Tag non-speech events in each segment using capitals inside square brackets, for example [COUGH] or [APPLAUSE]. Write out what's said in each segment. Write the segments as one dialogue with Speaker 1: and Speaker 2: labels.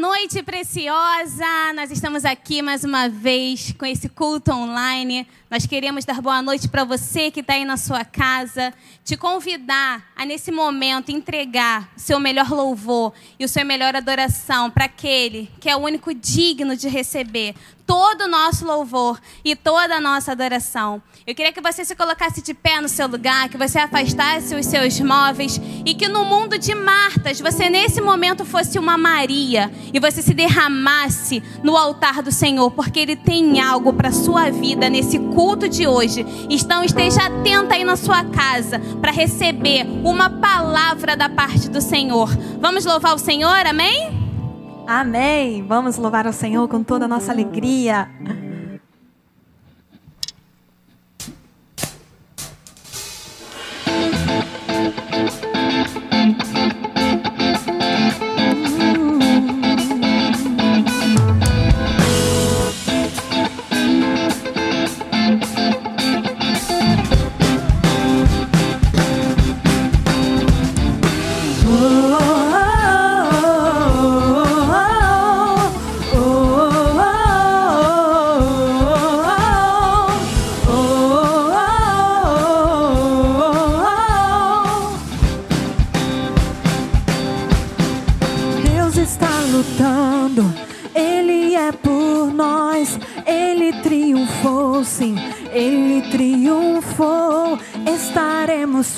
Speaker 1: Boa noite, preciosa! Nós estamos aqui mais uma vez com esse culto online. Nós queremos dar boa noite para você que está aí na sua casa, te convidar a, nesse momento, entregar o seu melhor louvor e o seu melhor adoração para aquele que é o único digno de receber todo o nosso louvor e toda a nossa adoração. Eu queria que você se colocasse de pé no seu lugar, que você afastasse os seus móveis e que no mundo de Martas você nesse momento fosse uma Maria e você se derramasse no altar do Senhor, porque Ele tem algo para sua vida nesse culto de hoje. Então esteja atenta aí na sua casa para receber uma palavra da parte do Senhor. Vamos louvar o Senhor, amém?
Speaker 2: Amém. Vamos louvar o Senhor com toda a nossa alegria.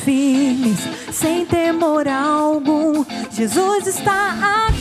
Speaker 2: Firmes, sem temor algum. Jesus está aqui.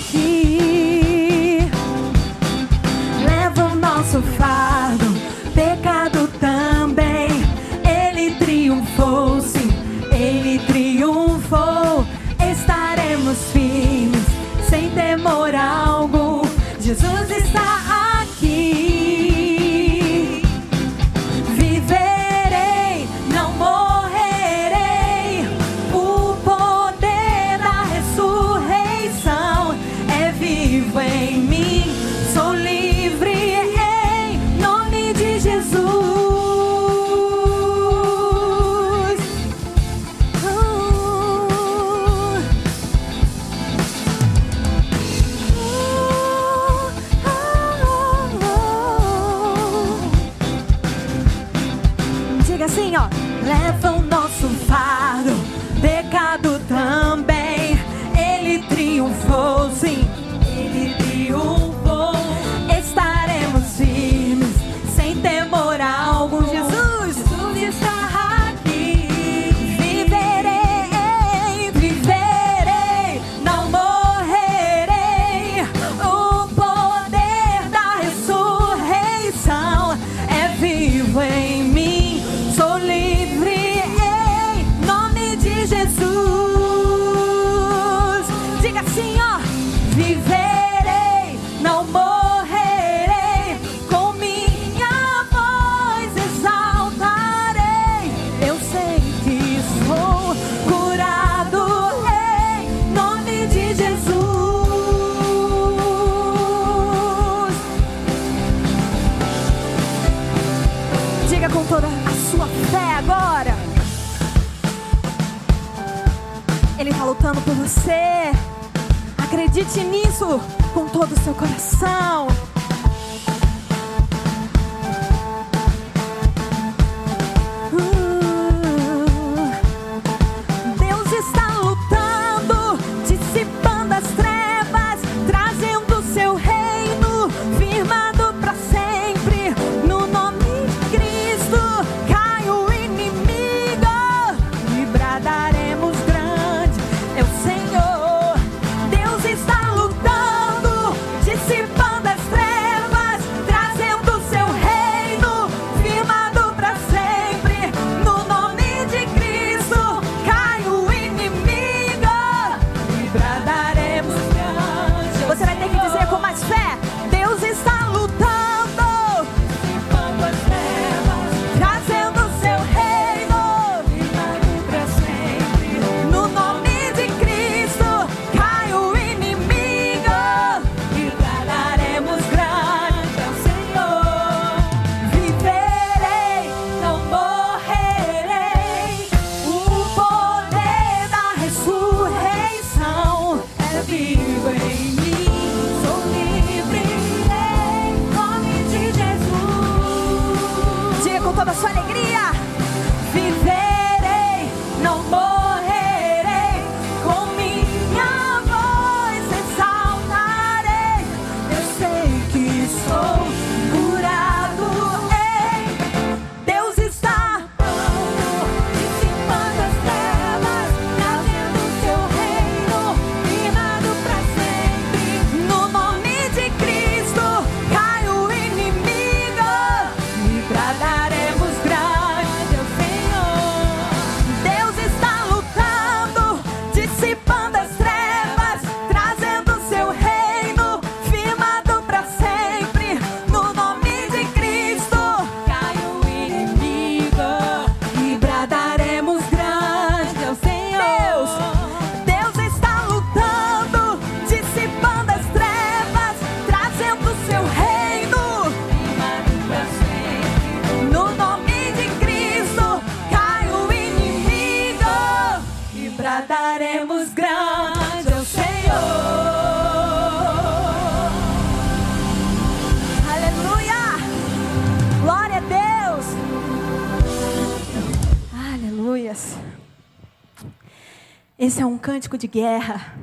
Speaker 2: Cântico de guerra.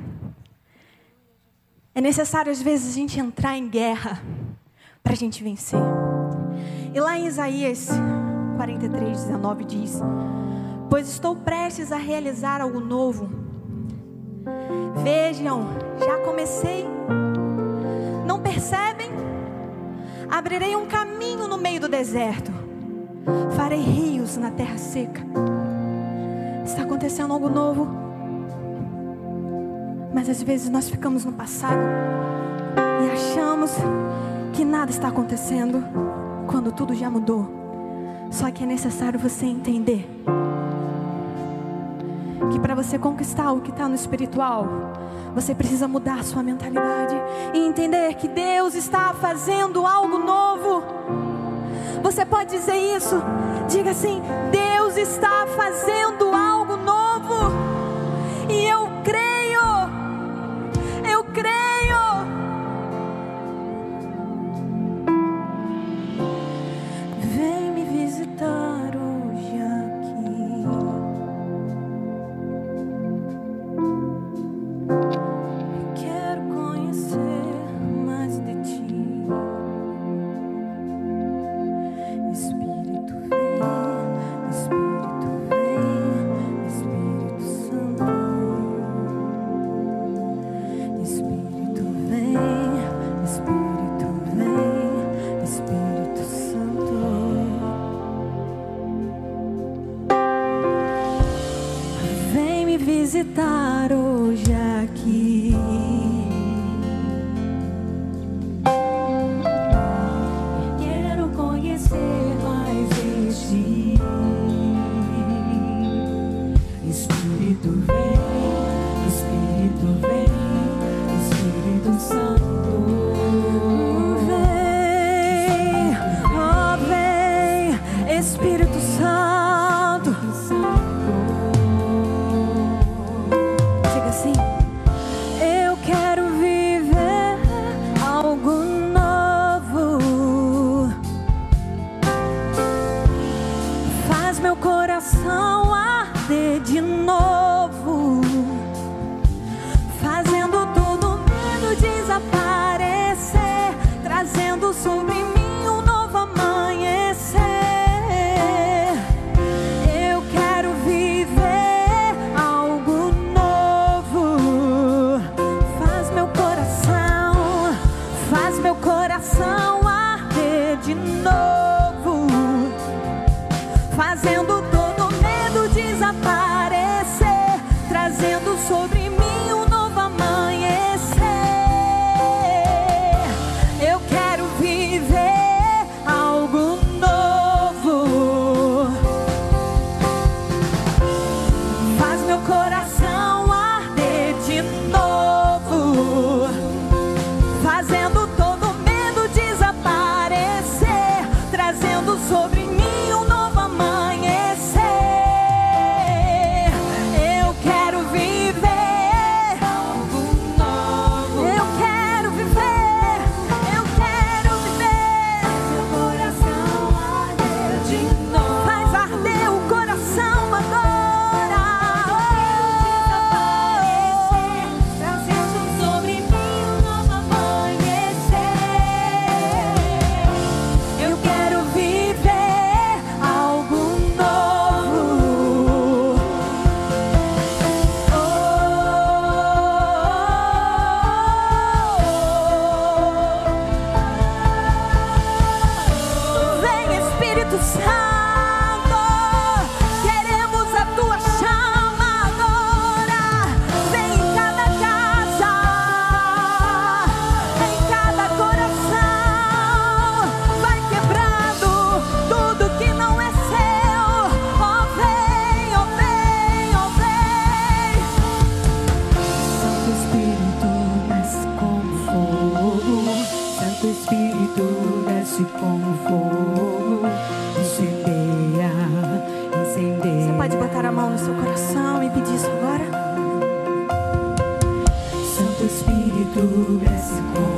Speaker 2: É necessário, às vezes, a gente entrar em guerra para a gente vencer. E lá em Isaías 43, 19 diz: Pois estou prestes a realizar algo novo. Vejam, já comecei. Não percebem? Abrirei um caminho no meio do deserto. Farei rios na terra seca. Está acontecendo algo novo. Mas às vezes nós ficamos no passado e achamos que nada está acontecendo quando tudo já mudou. Só que é necessário você entender que para você conquistar o que está no espiritual, você precisa mudar sua mentalidade e entender que Deus está fazendo algo novo. Você pode dizer isso? Diga assim: Deus está fazendo coração e pedir isso agora?
Speaker 3: Santo Espírito desce com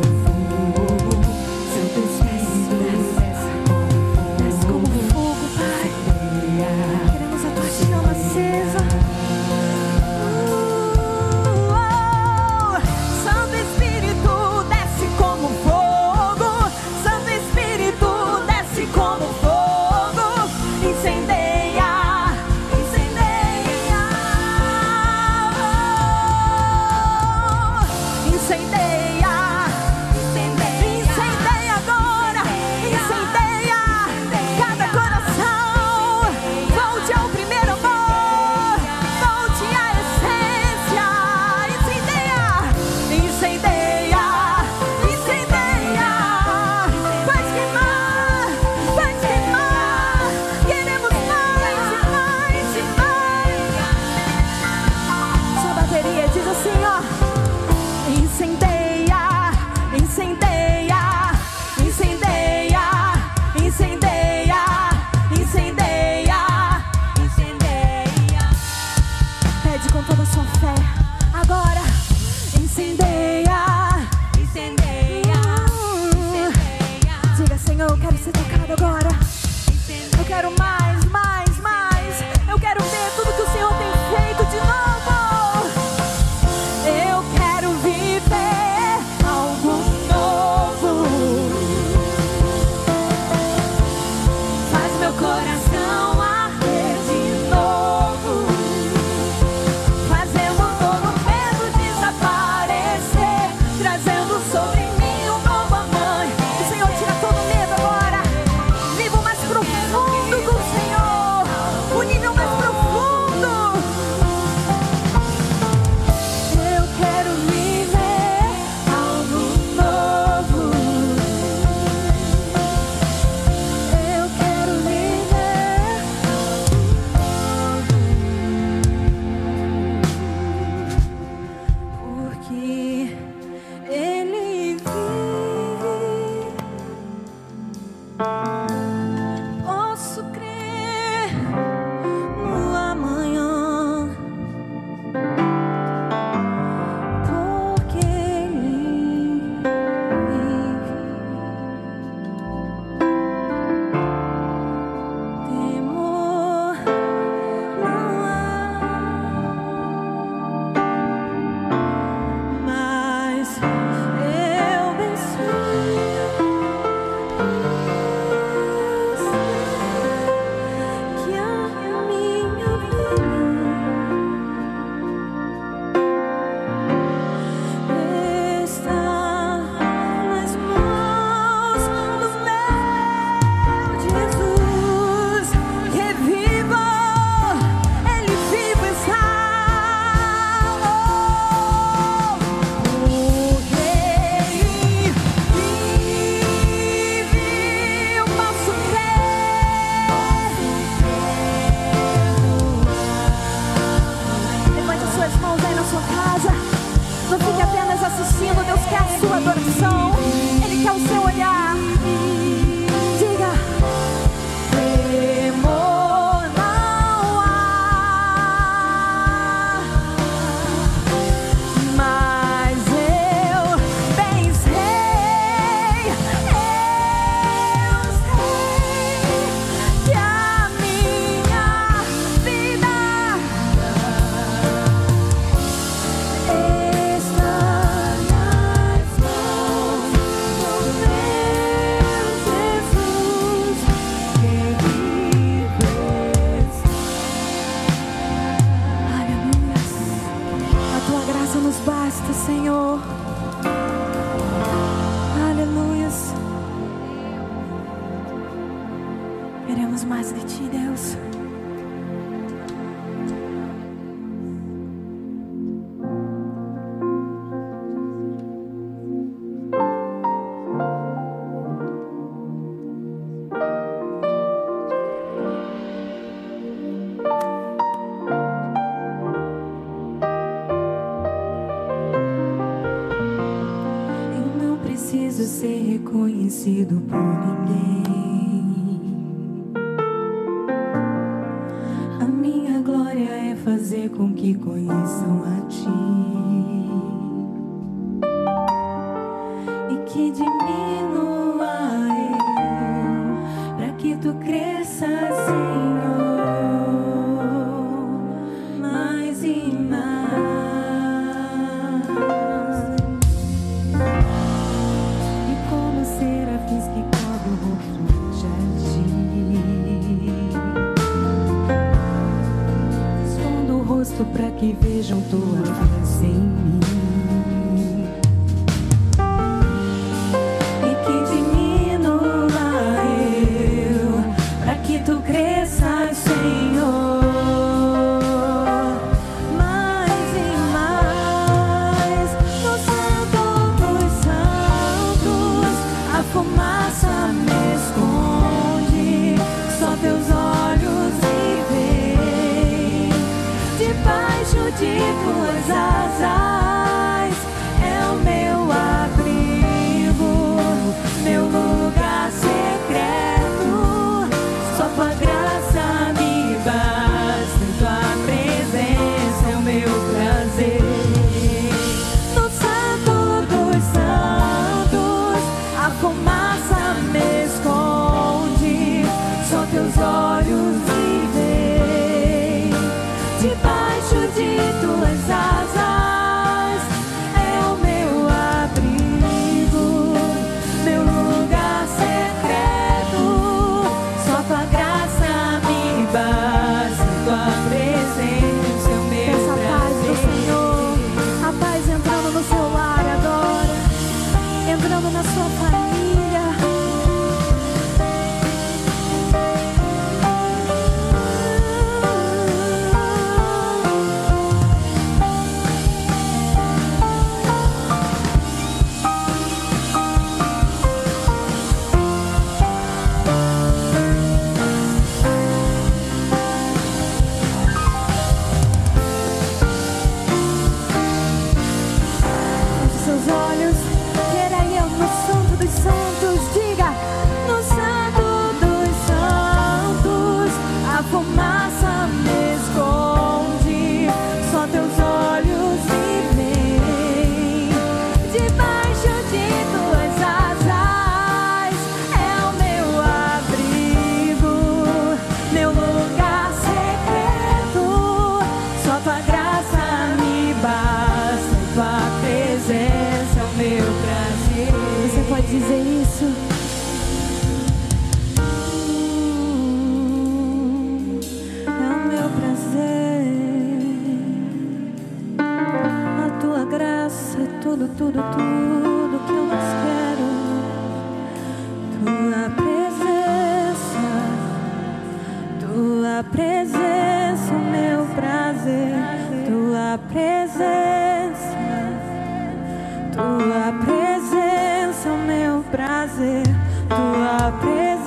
Speaker 2: prazer. Tua presença,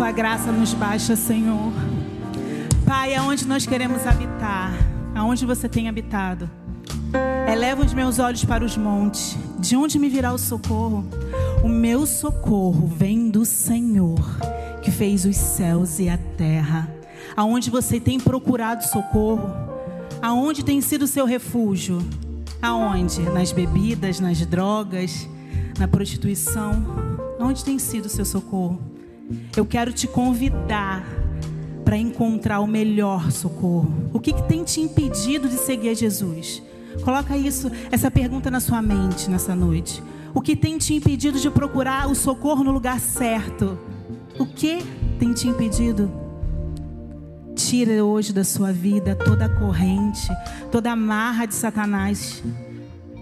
Speaker 4: tua graça nos baixa, Senhor. Pai, aonde nós queremos habitar, aonde você tem habitado. Eleva os meus olhos para os montes. De onde me virá o socorro? O meu socorro vem do Senhor, que fez os céus e a terra. Aonde você tem procurado socorro? Aonde tem sido o seu refúgio? Aonde? Nas bebidas, nas drogas, na prostituição? Onde tem sido o seu socorro? Eu quero te convidar para encontrar o melhor socorro. O que, que tem te impedido de seguir a Jesus? Coloca isso, essa pergunta na sua mente nessa noite. O que tem te impedido de procurar o socorro no lugar certo? O que tem te impedido? Tira hoje da sua vida toda a corrente, toda a marra de Satanás.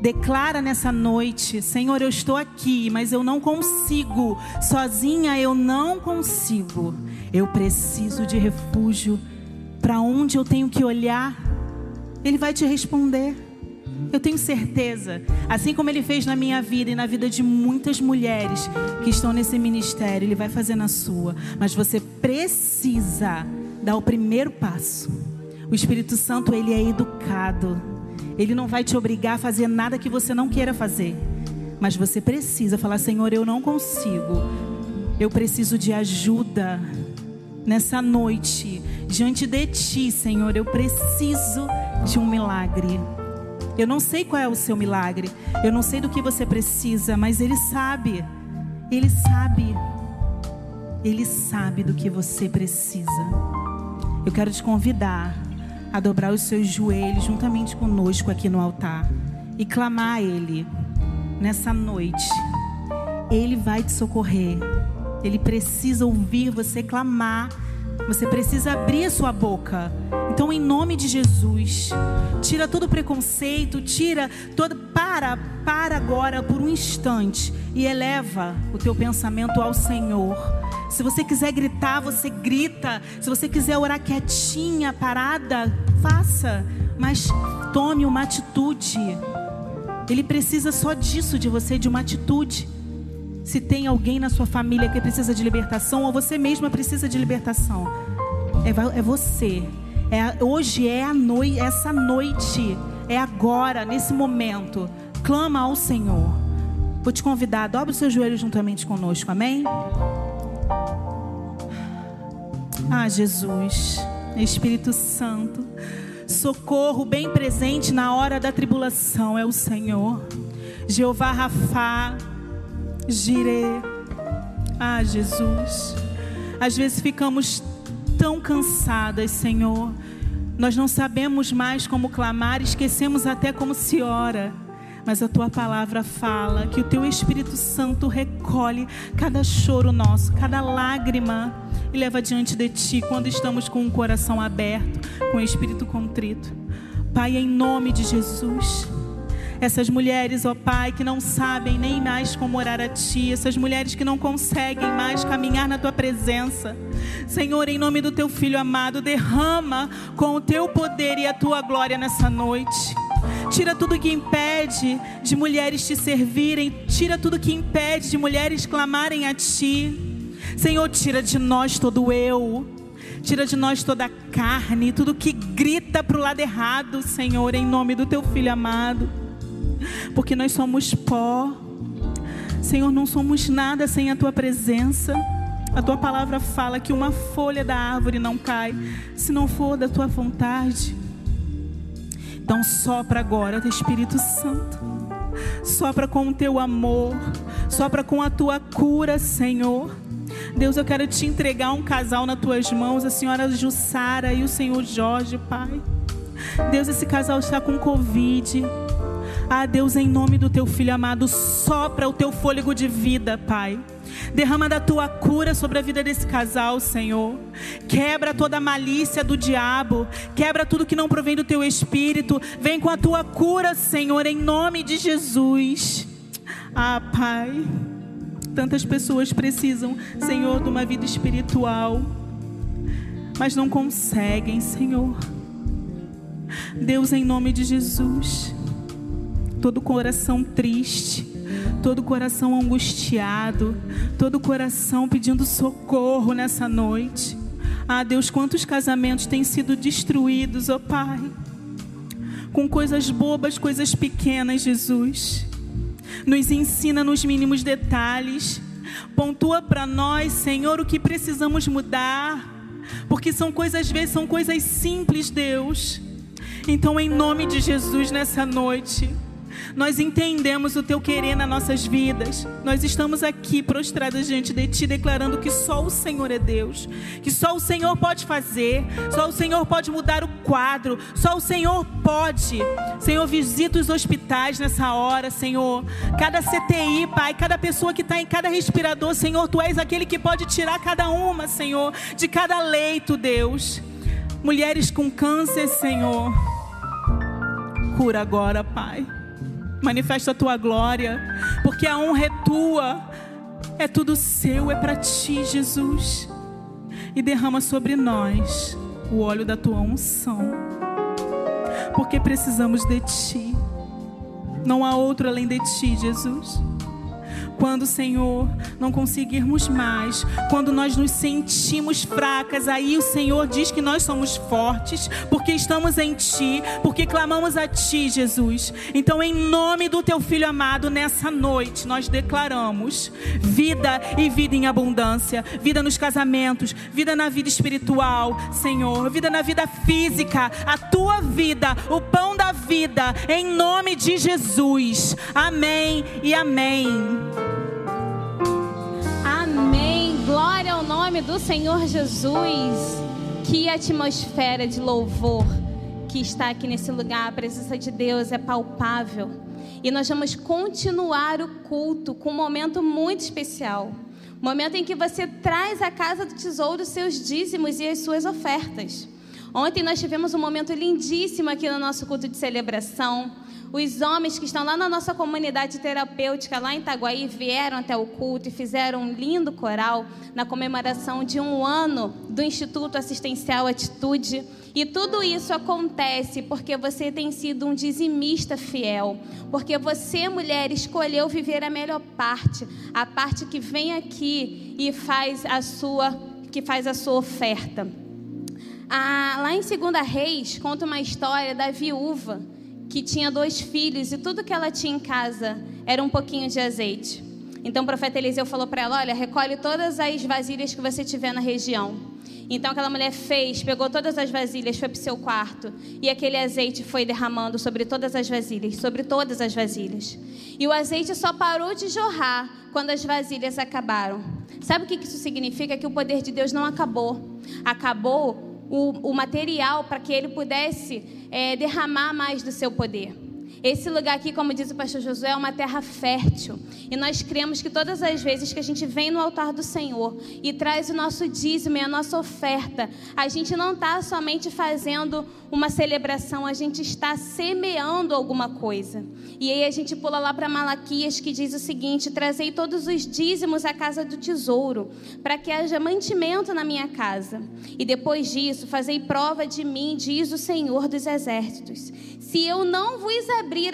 Speaker 4: Declara nessa noite: Senhor, eu estou aqui, mas eu não consigo. Sozinha eu não consigo. Eu preciso de refúgio. Para onde eu tenho que olhar? Ele vai te responder. Eu tenho certeza, assim como ele fez na minha vida e na vida de muitas mulheres que estão nesse ministério, ele vai fazer na sua. Mas você precisa dar o primeiro passo. O Espírito Santo, ele é educado. Ele não vai te obrigar a fazer nada que você não queira fazer. Mas você precisa falar: Senhor, eu não consigo. Eu preciso de ajuda nessa noite. Diante de ti, Senhor, eu preciso de um milagre. Eu não sei qual é o seu milagre. Eu não sei do que você precisa, mas Ele sabe. Ele sabe. Ele sabe do que você precisa. Eu quero te convidar a dobrar os seus joelhos juntamente conosco aqui no altar e clamar a Ele nessa noite. Ele vai te socorrer. Ele precisa ouvir você clamar. Você precisa abrir a sua boca. Então, em nome de Jesus, tira todo preconceito, tira todo. Para, para agora por um instante e eleva o teu pensamento ao Senhor. Se você quiser gritar, você grita. Se você quiser orar quietinha, parada, faça. Mas tome uma atitude. Ele precisa só disso de você, de uma atitude. Se tem alguém na sua família que precisa de libertação, ou você mesma precisa de libertação, é, é você. É, hoje é a noite, essa noite, é agora, nesse momento. Clama ao Senhor. Vou te convidar, dobre o seu joelho juntamente conosco, amém? Ah, Jesus, Espírito Santo, socorro bem presente na hora da tribulação é o Senhor. Jeová Rafá, Jireh. Ah, Jesus, às vezes ficamos tão cansadas, Senhor. Nós não sabemos mais como clamar, esquecemos até como se ora. Mas a tua palavra fala que o teu Espírito Santo recolhe cada choro nosso, cada lágrima e leva diante de ti quando estamos com o coração aberto, com o espírito contrito. Pai, em nome de Jesus. Essas mulheres, ó Pai, que não sabem nem mais como orar a Ti, essas mulheres que não conseguem mais caminhar na Tua presença. Senhor, em nome do Teu Filho amado, derrama com o Teu poder e a Tua glória nessa noite. Tira tudo que impede de mulheres te servirem. Tira tudo que impede de mulheres clamarem a ti. Senhor, tira de nós todo eu. Tira de nós toda a carne, tudo que grita para o lado errado, Senhor, em nome do teu filho amado. Porque nós somos pó. Senhor, não somos nada sem a tua presença. A tua palavra fala que uma folha da árvore não cai se não for da tua vontade. Então sopra agora, teu Espírito Santo. Sopra com o teu amor. Sopra com a tua cura, Senhor. Deus, eu quero te entregar um casal nas tuas mãos, a senhora Jussara e o senhor Jorge, Pai. Deus, esse casal está com Covid. Ah, Deus, em nome do teu filho amado, sopra o teu fôlego de vida, Pai. Derrama da tua cura sobre a vida desse casal, Senhor. Quebra toda a malícia do diabo. Quebra tudo que não provém do teu espírito. Vem com a tua cura, Senhor, em nome de Jesus. Ah, Pai. Tantas pessoas precisam, Senhor, de uma vida espiritual, mas não conseguem, Senhor. Deus, em nome de Jesus. Todo coração triste todo coração angustiado, todo coração pedindo socorro nessa noite. Ah, Deus, quantos casamentos têm sido destruídos, ó oh Pai, com coisas bobas, coisas pequenas, Jesus. Nos ensina nos mínimos detalhes. Pontua para nós, Senhor, o que precisamos mudar. Porque são coisas, às vezes, são coisas simples, Deus. Então, em nome de Jesus, nessa noite, nós entendemos o teu querer nas nossas vidas. Nós estamos aqui prostradas diante de ti, declarando que só o Senhor é Deus, que só o Senhor pode fazer, só o Senhor pode mudar o quadro, só o Senhor pode. Senhor, visita os hospitais nessa hora, Senhor. Cada CTI, Pai, cada pessoa que está em cada respirador, Senhor, tu és aquele que pode tirar cada uma, Senhor, de cada leito, Deus. Mulheres com câncer, Senhor. Cura agora, Pai manifesta a tua glória, porque a honra é tua, é tudo seu, é para ti, Jesus. E derrama sobre nós o óleo da tua unção, porque precisamos de ti, não há outro além de ti, Jesus. Quando, Senhor, não conseguirmos mais, quando nós nos sentimos fracas, aí o Senhor diz que nós somos fortes, porque estamos em Ti, porque clamamos a Ti, Jesus. Então, em nome do Teu Filho amado, nessa noite, nós declaramos vida e vida em abundância, vida nos casamentos, vida na vida espiritual, Senhor, vida na vida física, a Tua vida, o pão da vida, em nome de Jesus. Amém e amém.
Speaker 1: Nome do Senhor Jesus. Que atmosfera de louvor que está aqui nesse lugar. A presença de Deus é palpável. E nós vamos continuar o culto com um momento muito especial. Momento em que você traz à casa do tesouro seus dízimos e as suas ofertas. Ontem nós tivemos um momento lindíssimo aqui no nosso culto de celebração os homens que estão lá na nossa comunidade terapêutica, lá em Itaguaí, vieram até o culto e fizeram um lindo coral na comemoração de um ano do Instituto Assistencial Atitude. E tudo isso acontece porque você tem sido um dizimista fiel, porque você, mulher, escolheu viver a melhor parte, a parte que vem aqui e faz a sua, que faz a sua oferta. Ah, lá em Segunda Reis conta uma história da viúva que tinha dois filhos e tudo que ela tinha em casa era um pouquinho de azeite. Então o profeta Eliseu falou para ela: Olha, recolhe todas as vasilhas que você tiver na região. Então aquela mulher fez, pegou todas as vasilhas, foi para o seu quarto e aquele azeite foi derramando sobre todas as vasilhas, sobre todas as vasilhas. E o azeite só parou de jorrar quando as vasilhas acabaram. Sabe o que isso significa? Que o poder de Deus não acabou. Acabou o, o material para que ele pudesse é, derramar mais do seu poder. Esse lugar aqui, como diz o pastor Josué, é uma terra fértil. E nós cremos que todas as vezes que a gente vem no altar do Senhor e traz o nosso dízimo e a nossa oferta, a gente não está somente fazendo uma celebração, a gente está semeando alguma coisa. E aí a gente pula lá para Malaquias que diz o seguinte: Trazei todos os dízimos à casa do tesouro, para que haja mantimento na minha casa. E depois disso, fazei prova de mim, diz o Senhor dos exércitos se eu não vos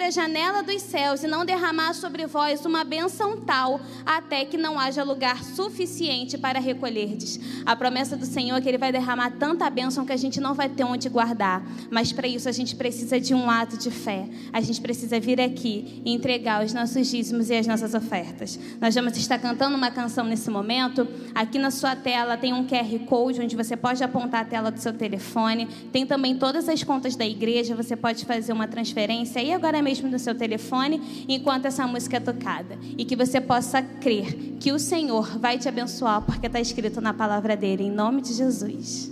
Speaker 1: a janela dos céus e não derramar sobre vós uma benção tal, até que não haja lugar suficiente para recolherdes. A promessa do Senhor é que Ele vai derramar tanta bênção que a gente não vai ter onde guardar. Mas para isso a gente precisa de um ato de fé. A gente precisa vir aqui e entregar os nossos dízimos e as nossas ofertas. Nós vamos estar cantando uma canção nesse momento. Aqui na sua tela tem um QR Code onde você pode apontar a tela do seu telefone. Tem também todas as contas da igreja. Você pode fazer uma transferência aí agora mesmo no seu telefone, enquanto essa música é tocada. E que você possa crer que o Senhor vai te abençoar, porque está escrito na palavra dele, em nome de Jesus.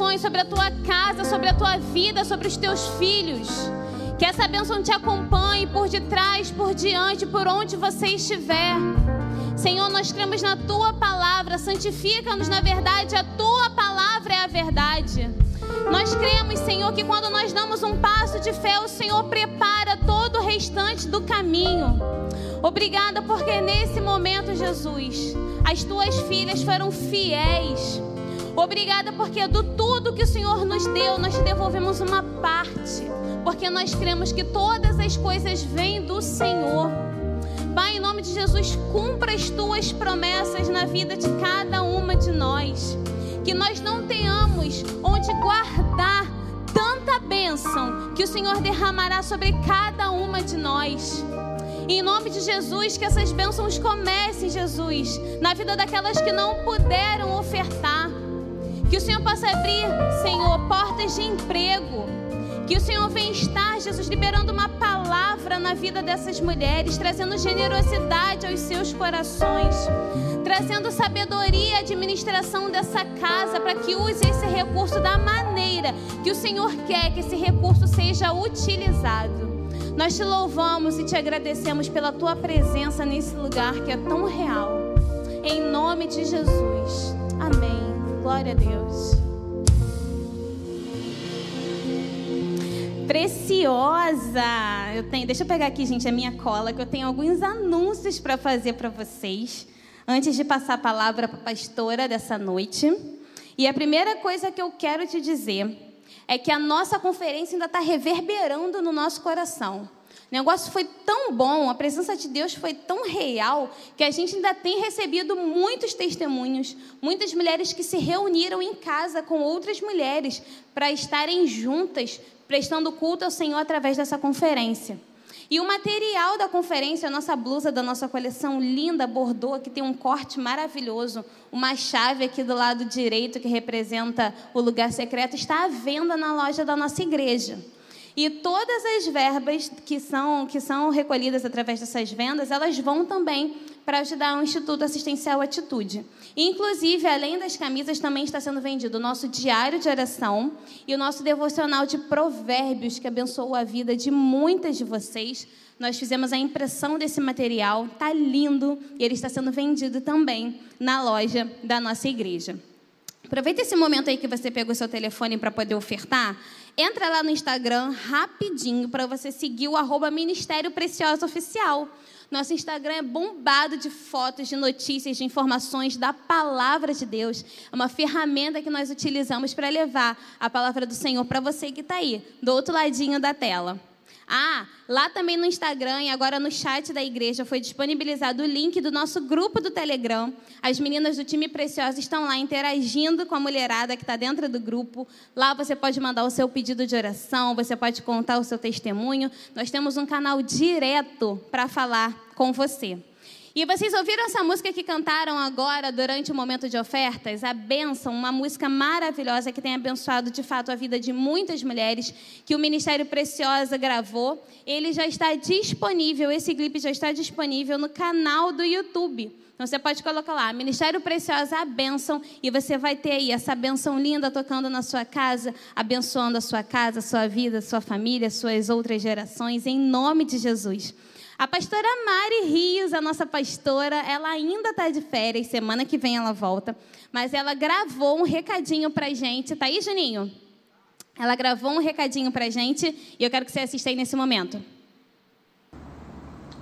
Speaker 3: Gerações
Speaker 1: sobre a tua casa, sobre a tua vida, sobre os teus filhos. Que essa bênção te acompanhe por detrás, por diante, por onde você estiver. Senhor, nós cremos na tua palavra, santifica-nos na verdade, a tua palavra é a verdade. Nós cremos, Senhor, que quando nós damos um passo de fé, o Senhor prepara todo o restante do caminho. Obrigada porque nesse momento, Jesus, as tuas filhas foram fiéis. Obrigada porque do tudo que o Senhor nos deu, nós te devolvemos uma parte. Porque nós cremos que todas as coisas vêm do Senhor. Pai, em nome de Jesus, cumpra as tuas promessas na vida de cada uma de nós. Que nós não tenhamos onde guardar tanta bênção que o Senhor derramará sobre cada uma de nós. Em nome de Jesus, que essas bênçãos comecem, Jesus, na vida daquelas que não puderam ofertar. Que o Senhor possa abrir, Senhor, portas de emprego. Que o Senhor venha estar, Jesus, liberando uma palavra na vida dessas mulheres, trazendo generosidade aos seus corações, trazendo sabedoria à administração dessa casa para que use esse recurso da maneira que o Senhor quer que esse recurso seja utilizado. Nós te louvamos e te agradecemos pela tua presença nesse lugar que é tão real. Em nome de Jesus. Amém. Glória a Deus. Preciosa! Eu tenho, deixa eu pegar aqui, gente, a minha cola, que eu tenho alguns anúncios para fazer para vocês antes de passar a palavra para a pastora dessa noite. E a primeira coisa que eu quero te dizer é que a nossa conferência ainda está reverberando no nosso coração. O negócio foi tão bom, a presença de Deus foi tão real, que a gente ainda tem recebido muitos testemunhos, muitas mulheres que se reuniram em casa com outras mulheres para estarem juntas, prestando culto ao Senhor através dessa conferência. E o material da conferência, a nossa blusa da nossa coleção linda, bordô, que tem um corte maravilhoso, uma chave aqui do lado direito que representa o lugar secreto, está à venda na loja da nossa igreja. E todas as verbas que são, que são recolhidas através dessas vendas, elas vão também para ajudar o Instituto Assistencial Atitude. Inclusive, além das camisas, também está sendo vendido o nosso diário de oração e o nosso devocional de provérbios, que abençoou a vida de muitas de vocês. Nós fizemos a impressão desse material, está lindo e ele está sendo vendido também na loja da nossa igreja. Aproveita esse momento aí que você pegou seu telefone para poder ofertar. Entra lá no Instagram rapidinho para você seguir o arroba Ministério Precioso Oficial. Nosso Instagram é bombado de fotos, de notícias, de informações da palavra de Deus. É uma ferramenta que nós utilizamos para levar a palavra do Senhor para você que está aí, do outro ladinho da tela. Ah, lá também no Instagram e agora no chat da igreja foi disponibilizado o link do nosso grupo do Telegram. As meninas do time Preciosa estão lá interagindo com a mulherada que está dentro do grupo. Lá você pode mandar o seu pedido de oração, você pode contar o seu testemunho. Nós temos um canal direto para falar com você. E vocês ouviram essa música que cantaram agora durante o momento de ofertas? A Bênção, uma música maravilhosa que tem abençoado de fato a vida de muitas mulheres, que o Ministério Preciosa gravou. Ele já está disponível, esse clipe já está disponível no canal do YouTube. Então você pode colocar lá, Ministério Preciosa, a bênção, e você vai ter aí essa bênção linda tocando na sua casa, abençoando a sua casa, a sua vida, a sua família, suas outras gerações, em nome de Jesus. A pastora Mari Rios, a nossa pastora, ela ainda está de férias, semana que vem ela volta, mas ela gravou um recadinho para gente. Tá aí, Juninho? Ela gravou um recadinho para gente e eu quero que você assista aí nesse momento.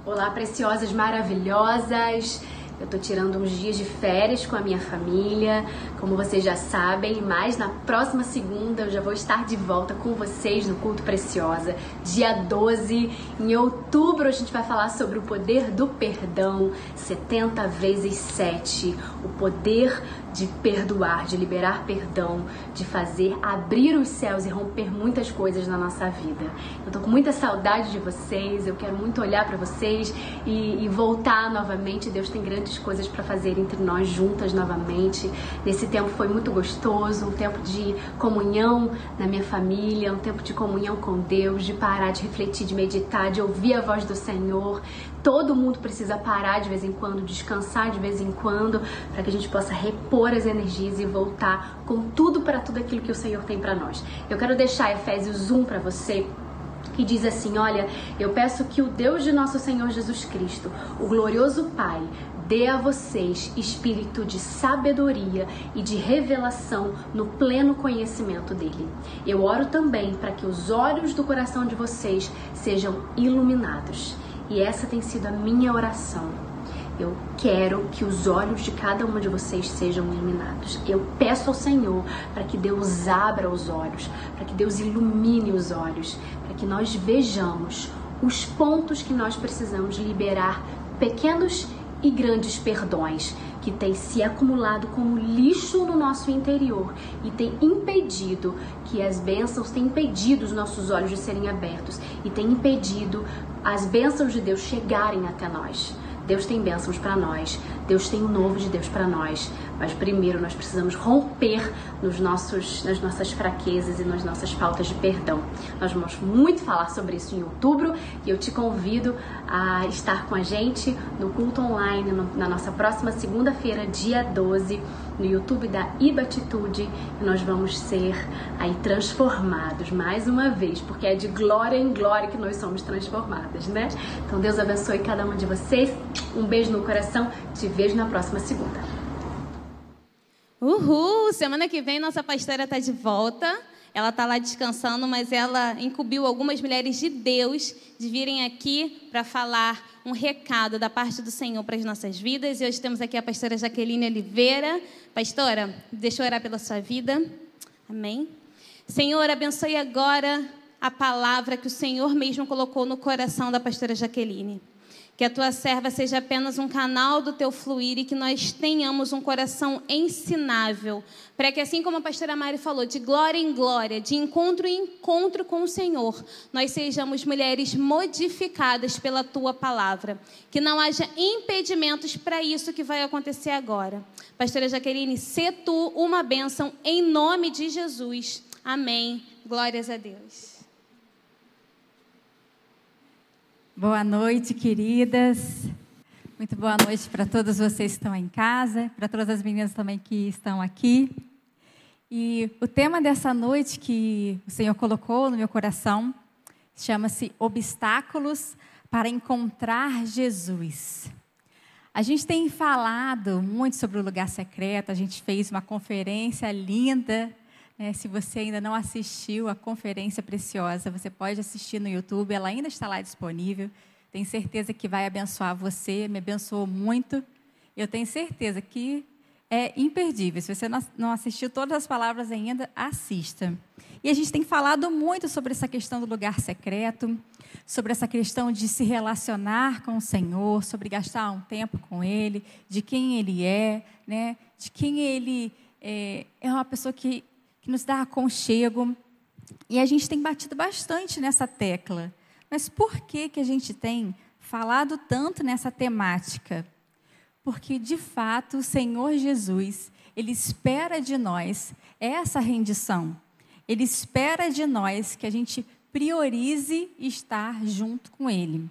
Speaker 5: Olá, preciosas, maravilhosas. Eu estou tirando uns dias de férias com a minha família, como vocês já sabem, mas na próxima segunda eu já vou estar de volta com vocês no Culto Preciosa, dia 12. Em outubro a gente vai falar sobre o poder do perdão, 70 vezes 7. O poder de perdoar, de liberar perdão, de fazer abrir os céus e romper muitas coisas na nossa vida. Eu tô com muita saudade de vocês, eu quero muito olhar para vocês e, e, voltar novamente. Deus tem grandes coisas para fazer entre nós juntas novamente. Nesse tempo foi muito gostoso, um tempo de comunhão na minha família, um tempo de comunhão com Deus, de parar, de refletir, de meditar, de ouvir a voz do Senhor. Todo mundo precisa parar de vez em quando, descansar de vez em quando, para que a gente possa repor as energias e voltar com tudo para tudo aquilo que o Senhor tem para nós. Eu quero deixar Efésios 1 para você que diz assim: Olha, eu peço que o Deus de nosso Senhor Jesus Cristo, o glorioso Pai, dê a vocês espírito de sabedoria e de revelação no pleno conhecimento dele. Eu oro também para que os olhos do coração de vocês sejam iluminados. E essa tem sido a minha oração. Eu quero que os olhos de cada uma de vocês sejam iluminados. Eu peço ao Senhor para que Deus abra os olhos, para que Deus ilumine os olhos, para que nós vejamos os pontos que nós precisamos liberar, pequenos e grandes perdões que têm se acumulado como lixo no nosso interior e tem impedido que as bênçãos, têm impedido os nossos olhos de serem abertos e tem impedido as bênçãos de Deus chegarem até nós. Deus tem bênçãos para nós, Deus tem o novo de Deus para nós, mas primeiro nós precisamos romper nos nossos, nas nossas fraquezas e nas nossas faltas de perdão. Nós vamos muito falar sobre isso em outubro e eu te convido a estar com a gente no culto online na nossa próxima segunda-feira, dia 12 no YouTube da Ibatitude e nós vamos ser aí transformados mais uma vez, porque é de glória em glória que nós somos transformadas, né? Então Deus abençoe cada uma de vocês. Um beijo no coração. Te vejo na próxima segunda.
Speaker 1: Uhul! Semana que vem nossa pastora está de volta. ela está lá descansando, mas ela incumbiu algumas mulheres de Deus de virem aqui para falar um recado da parte do Senhor para as nossas vidas. E hoje temos aqui a pastora Jaqueline Oliveira. Pastora, deixa eu orar pela sua vida. Amém. Senhor, abençoe agora a palavra que o Senhor mesmo colocou no coração da pastora Jaqueline. Que a tua serva seja apenas um canal do teu fluir e que nós tenhamos um coração ensinável, para que, assim como a pastora Mari falou, de glória em glória, de encontro em encontro com o Senhor, nós sejamos mulheres modificadas pela tua palavra. Que não haja impedimentos para isso que vai acontecer agora. Pastora Jaqueline, se tu uma bênção em nome de Jesus. Amém. Glórias a Deus.
Speaker 6: Boa noite, queridas. Muito boa noite para todos vocês que estão em casa, para todas as meninas também que estão aqui. E o tema dessa noite que o Senhor colocou no meu coração chama-se Obstáculos para encontrar Jesus. A gente tem falado muito sobre o lugar secreto, a gente fez uma conferência linda é, se você ainda não assistiu a conferência preciosa, você pode assistir no YouTube, ela ainda está lá disponível. Tenho certeza que vai abençoar você, me abençoou muito. Eu tenho certeza que é imperdível. Se você não assistiu todas as palavras ainda, assista. E a gente tem falado muito sobre essa questão do lugar secreto, sobre essa questão de se relacionar com o Senhor, sobre gastar um tempo com Ele, de quem Ele é, né? de quem Ele é, é uma pessoa que que nos dá aconchego. E a gente tem batido bastante nessa tecla. Mas por que, que a gente tem falado tanto nessa temática? Porque, de fato, o Senhor Jesus, Ele espera de nós essa rendição. Ele espera de nós que a gente priorize estar junto com Ele.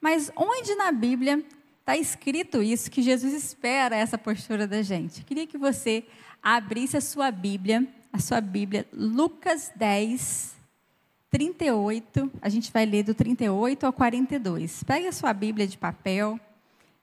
Speaker 6: Mas onde na Bíblia está escrito isso, que Jesus espera essa postura da gente? Eu queria que você abrisse a sua Bíblia a sua Bíblia, Lucas 10, 38. A gente vai ler do 38 ao 42. Pegue a sua Bíblia de papel.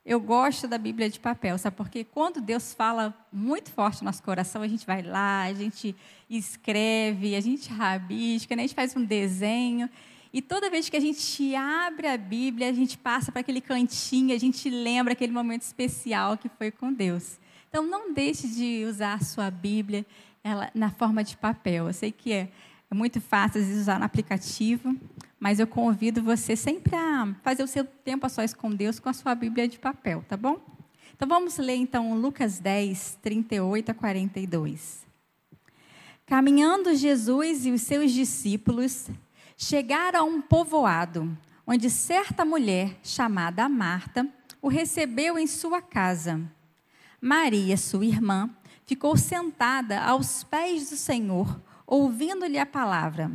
Speaker 6: Eu gosto da Bíblia de papel, sabe? Porque quando Deus fala muito forte no nosso coração, a gente vai lá, a gente escreve, a gente rabisca, né? a gente faz um desenho. E toda vez que a gente abre a Bíblia, a gente passa para aquele cantinho, a gente lembra aquele momento especial que foi com Deus. Então, não deixe de usar a sua Bíblia ela na forma de papel. Eu sei que é, é muito fácil de usar no aplicativo, mas eu convido você sempre a fazer o seu tempo a sós com Deus com a sua Bíblia de papel, tá bom? Então vamos ler então Lucas 10, 38 a 42. Caminhando Jesus e os seus discípulos chegaram a um povoado, onde certa mulher chamada Marta o recebeu em sua casa. Maria, sua irmã, ficou sentada aos pés do Senhor, ouvindo-lhe a palavra.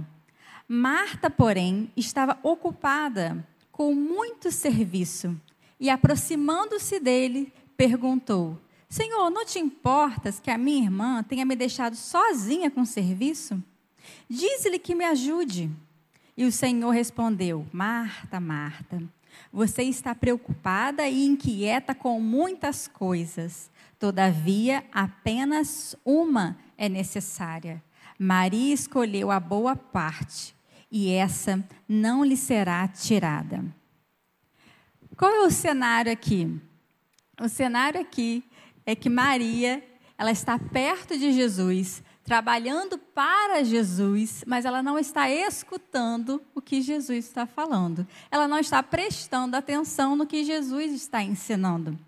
Speaker 6: Marta, porém, estava ocupada com muito serviço e, aproximando-se dele, perguntou: Senhor, não te importas que a minha irmã tenha me deixado sozinha com o serviço? Diz-lhe que me ajude. E o Senhor respondeu: Marta, Marta, você está preocupada e inquieta com muitas coisas Todavia, apenas uma é necessária. Maria escolheu a boa parte, e essa não lhe será tirada. Qual é o cenário aqui? O cenário aqui é que Maria, ela está perto de Jesus, trabalhando para Jesus, mas ela não está escutando o que Jesus está falando. Ela não está prestando atenção no que Jesus está ensinando.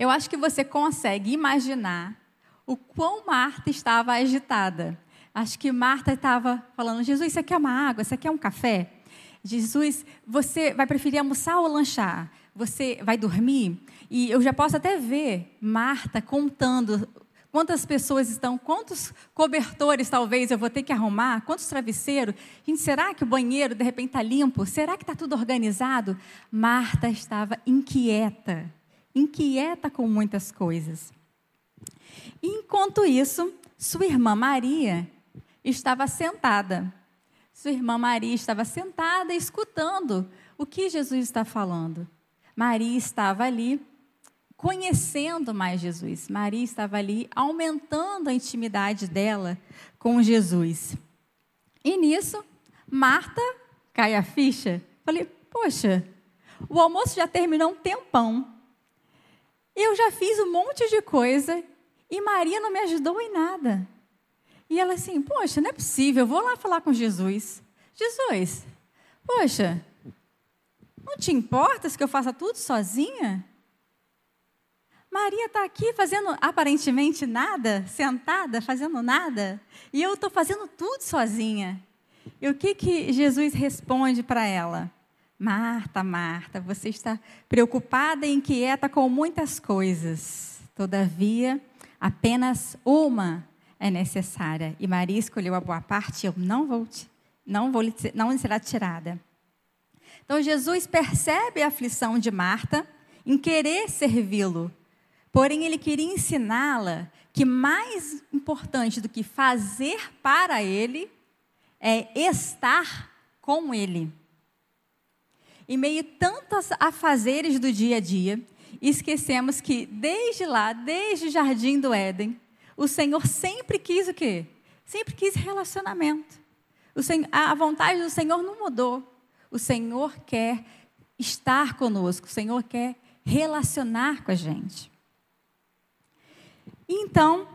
Speaker 6: Eu acho que você consegue imaginar o quão Marta estava agitada. Acho que Marta estava falando: Jesus, isso aqui é uma água, isso aqui é um café. Jesus, você vai preferir almoçar ou lanchar? Você vai dormir? E eu já posso até ver Marta contando quantas pessoas estão, quantos cobertores talvez eu vou ter que arrumar, quantos travesseiros. Gente, será que o banheiro de repente está limpo? Será que está tudo organizado? Marta estava inquieta inquieta com muitas coisas. enquanto isso, sua irmã Maria estava sentada. Sua irmã Maria estava sentada escutando o que Jesus está falando. Maria estava ali conhecendo mais Jesus. Maria estava ali aumentando a intimidade dela com Jesus. E nisso, Marta cai a ficha. Falei, poxa, o almoço já terminou um tempão. Eu já fiz um monte de coisa e Maria não me ajudou em nada. E ela assim, poxa, não é possível, eu vou lá falar com Jesus. Jesus, poxa, não te importas que eu faça tudo sozinha? Maria está aqui fazendo aparentemente nada, sentada, fazendo nada, e eu estou fazendo tudo sozinha. E o que, que Jesus responde para ela? Marta, Marta, você está preocupada e inquieta com muitas coisas. Todavia, apenas uma é necessária. E Maria escolheu a boa parte, eu não vou, não vou, não será tirada. Então Jesus percebe a aflição de Marta em querer servi-lo, porém ele queria ensiná-la que mais importante do que fazer para ele é estar com ele. Em meio a tantos afazeres do dia a dia, esquecemos que desde lá, desde o jardim do Éden, o Senhor sempre quis o quê? Sempre quis relacionamento. Senhor, a vontade do Senhor não mudou. O Senhor quer estar conosco, o Senhor quer relacionar com a gente. Então,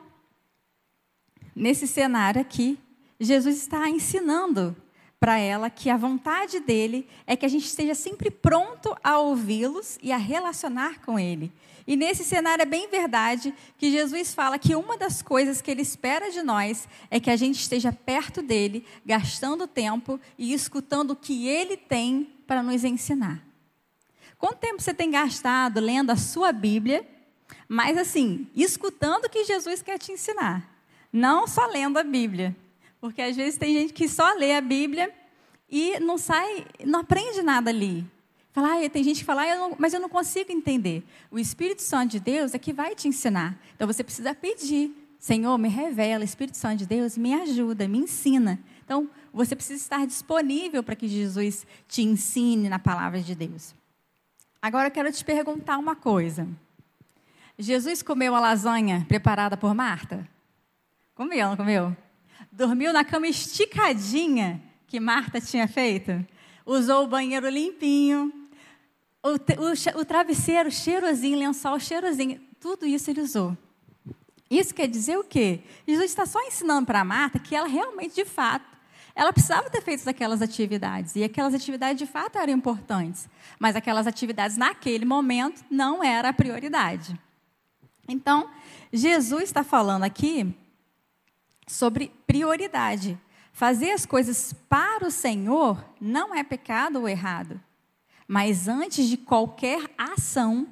Speaker 6: nesse cenário aqui, Jesus está ensinando para ela que a vontade dele é que a gente esteja sempre pronto a ouvi-los e a relacionar com ele. E nesse cenário é bem verdade que Jesus fala que uma das coisas que ele espera de nós é que a gente esteja perto dele, gastando tempo e escutando o que ele tem para nos ensinar. Quanto tempo você tem gastado lendo a sua Bíblia, mas assim, escutando o que Jesus quer te ensinar, não só lendo a Bíblia? Porque às vezes tem gente que só lê a Bíblia e não sai, não aprende nada ali. Fala, ah, tem gente que fala, ah, eu não, mas eu não consigo entender. O Espírito Santo de Deus é que vai te ensinar. Então você precisa pedir, Senhor, me revela, Espírito Santo de Deus, me ajuda, me ensina. Então você precisa estar disponível para que Jesus te ensine na palavra de Deus. Agora eu quero te perguntar uma coisa. Jesus comeu a lasanha preparada por Marta? Comeu, não comeu? Dormiu na cama esticadinha que Marta tinha feito? Usou o banheiro limpinho, o, o, o travesseiro cheirosinho, lençol cheirosinho, tudo isso ele usou. Isso quer dizer o quê? Jesus está só ensinando para Marta que ela realmente, de fato, ela precisava ter feito aquelas atividades. E aquelas atividades, de fato, eram importantes. Mas aquelas atividades, naquele momento, não era a prioridade. Então, Jesus está falando aqui sobre prioridade. Fazer as coisas para o Senhor não é pecado ou errado. Mas antes de qualquer ação,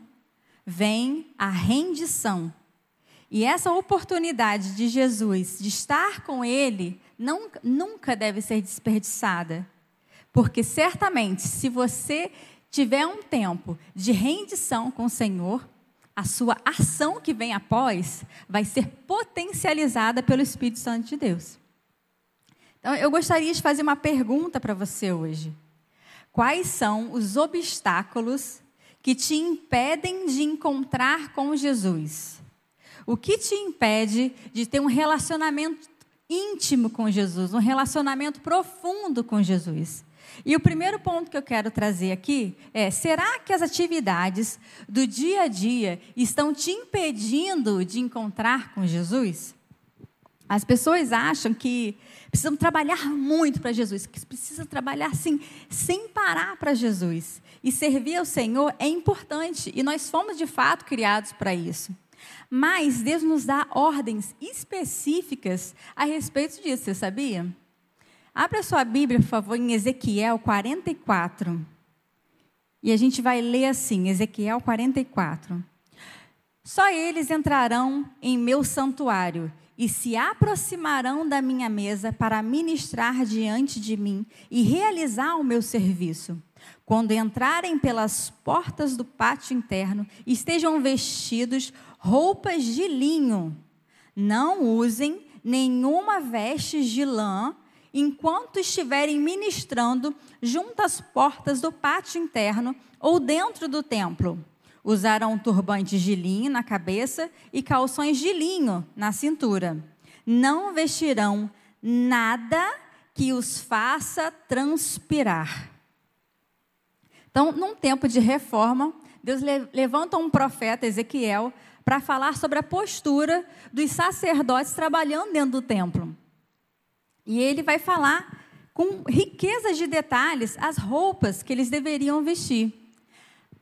Speaker 6: vem a rendição. E essa oportunidade de Jesus de estar com Ele não, nunca deve ser desperdiçada. Porque certamente, se você tiver um tempo de rendição com o Senhor, a sua ação que vem após vai ser potencializada pelo Espírito Santo de Deus. Então, eu gostaria de fazer uma pergunta para você hoje. Quais são os obstáculos que te impedem de encontrar com Jesus? O que te impede de ter um relacionamento íntimo com Jesus, um relacionamento profundo com Jesus? E o primeiro ponto que eu quero trazer aqui é: será que as atividades do dia a dia estão te impedindo de encontrar com Jesus? As pessoas acham que precisam trabalhar muito para Jesus, que precisam trabalhar assim, sem parar para Jesus. E servir ao Senhor é importante, e nós fomos de fato criados para isso. Mas Deus nos dá ordens específicas a respeito disso, você sabia? Abra sua Bíblia, por favor, em Ezequiel 44. E a gente vai ler assim, Ezequiel 44. Só eles entrarão em meu santuário e se aproximarão da minha mesa para ministrar diante de mim e realizar o meu serviço. Quando entrarem pelas portas do pátio interno, estejam vestidos roupas de linho. Não usem nenhuma veste de lã enquanto estiverem ministrando junto às portas do pátio interno ou dentro do templo Usarão turbantes de linho na cabeça e calções de linho na cintura. Não vestirão nada que os faça transpirar. Então, num tempo de reforma, Deus levanta um profeta, Ezequiel, para falar sobre a postura dos sacerdotes trabalhando dentro do templo. E ele vai falar com riqueza de detalhes as roupas que eles deveriam vestir.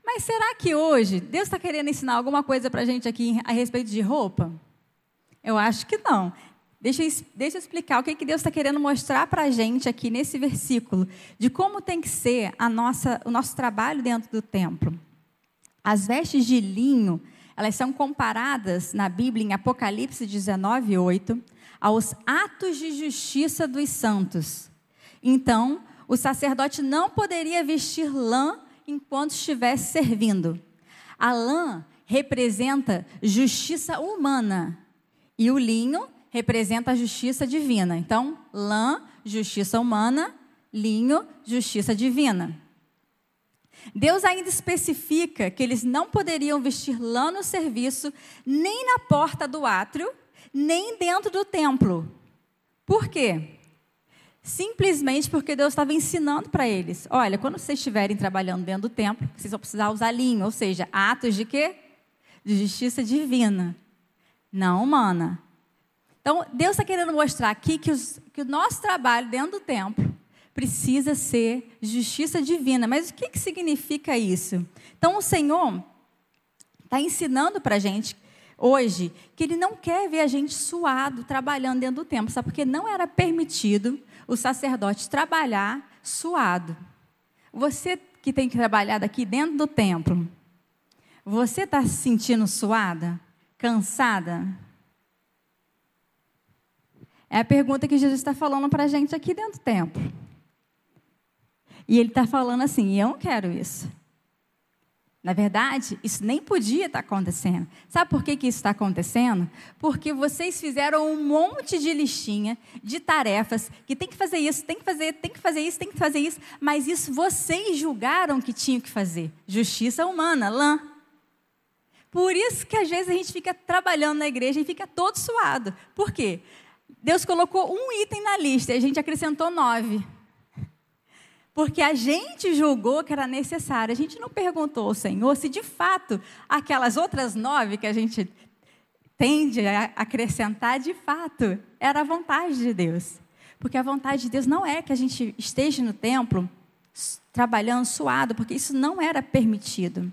Speaker 6: Mas será que hoje Deus está querendo ensinar alguma coisa para a gente aqui a respeito de roupa? Eu acho que não. Deixa, deixa eu explicar o que, que Deus está querendo mostrar para a gente aqui nesse versículo, de como tem que ser a nossa, o nosso trabalho dentro do templo. As vestes de linho, elas são comparadas na Bíblia, em Apocalipse 19, 8, aos atos de justiça dos santos. Então, o sacerdote não poderia vestir lã enquanto estivesse servindo. A lã representa justiça humana e o linho representa a justiça divina. Então, lã, justiça humana, linho, justiça divina. Deus ainda especifica que eles não poderiam vestir lã no serviço, nem na porta do átrio, nem dentro do templo. Por quê? Simplesmente porque Deus estava ensinando para eles: olha, quando vocês estiverem trabalhando dentro do templo, vocês vão precisar usar linho, ou seja, atos de quê? De justiça divina, não humana. Então, Deus está querendo mostrar aqui que, os, que, o nosso trabalho dentro do templo precisa ser justiça divina. Mas o que, que significa isso? Então, o Senhor está ensinando para a gente hoje que Ele não quer ver a gente suado trabalhando dentro do templo, sabe? Porque não era permitido o sacerdote trabalhar suado. Você que tem que trabalhar daqui dentro do templo, você está se sentindo suada? Cansada? É a pergunta que Jesus está falando para a gente aqui dentro do templo. E ele está falando assim: eu não quero isso. Na verdade, isso nem podia estar tá acontecendo. Sabe por que, que isso está acontecendo? Porque vocês fizeram um monte de listinha de tarefas que tem que fazer isso, tem que fazer, tem que fazer isso, tem que fazer isso, mas isso vocês julgaram que tinham que fazer. Justiça humana, lã. Por isso que às vezes a gente fica trabalhando na igreja e fica todo suado. Por quê? Deus colocou um item na lista e a gente acrescentou nove. Porque a gente julgou que era necessário. A gente não perguntou ao Senhor se de fato aquelas outras nove que a gente tende a acrescentar, de fato, era a vontade de Deus. Porque a vontade de Deus não é que a gente esteja no templo trabalhando suado, porque isso não era permitido.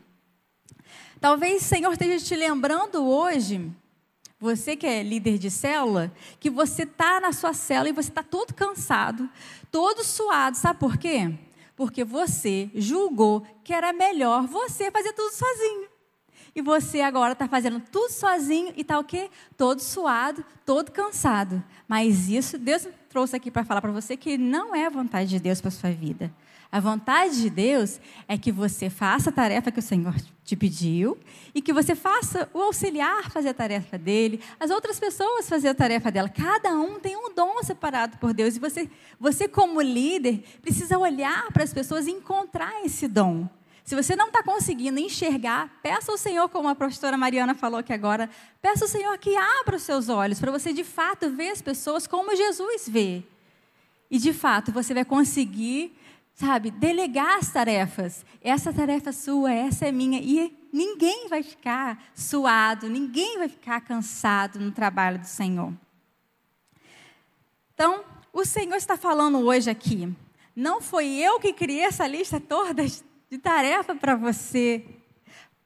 Speaker 6: Talvez o Senhor esteja te lembrando hoje você que é líder de célula, que você está na sua célula e você está todo cansado, todo suado. Sabe por quê? Porque você julgou que era melhor você fazer tudo sozinho. E você agora está fazendo tudo sozinho e está o quê? Todo suado, todo cansado. Mas isso, Deus trouxe aqui para falar para você que não é a vontade de Deus para sua vida. A vontade de Deus é que você faça a tarefa que o Senhor te pediu e que você faça o auxiliar fazer a tarefa dele, as outras pessoas fazer a tarefa dela. Cada um tem um dom separado por Deus e você, você como líder, precisa olhar para as pessoas e encontrar esse dom. Se você não está conseguindo enxergar, peça ao Senhor, como a pastora Mariana falou aqui agora, peça ao Senhor que abra os seus olhos para você de fato ver as pessoas como Jesus vê. E de fato você vai conseguir sabe, delegar as tarefas. Essa tarefa é sua, essa é minha. E ninguém vai ficar suado, ninguém vai ficar cansado no trabalho do Senhor. Então, o Senhor está falando hoje aqui. Não foi eu que criei essa lista toda de tarefa para você.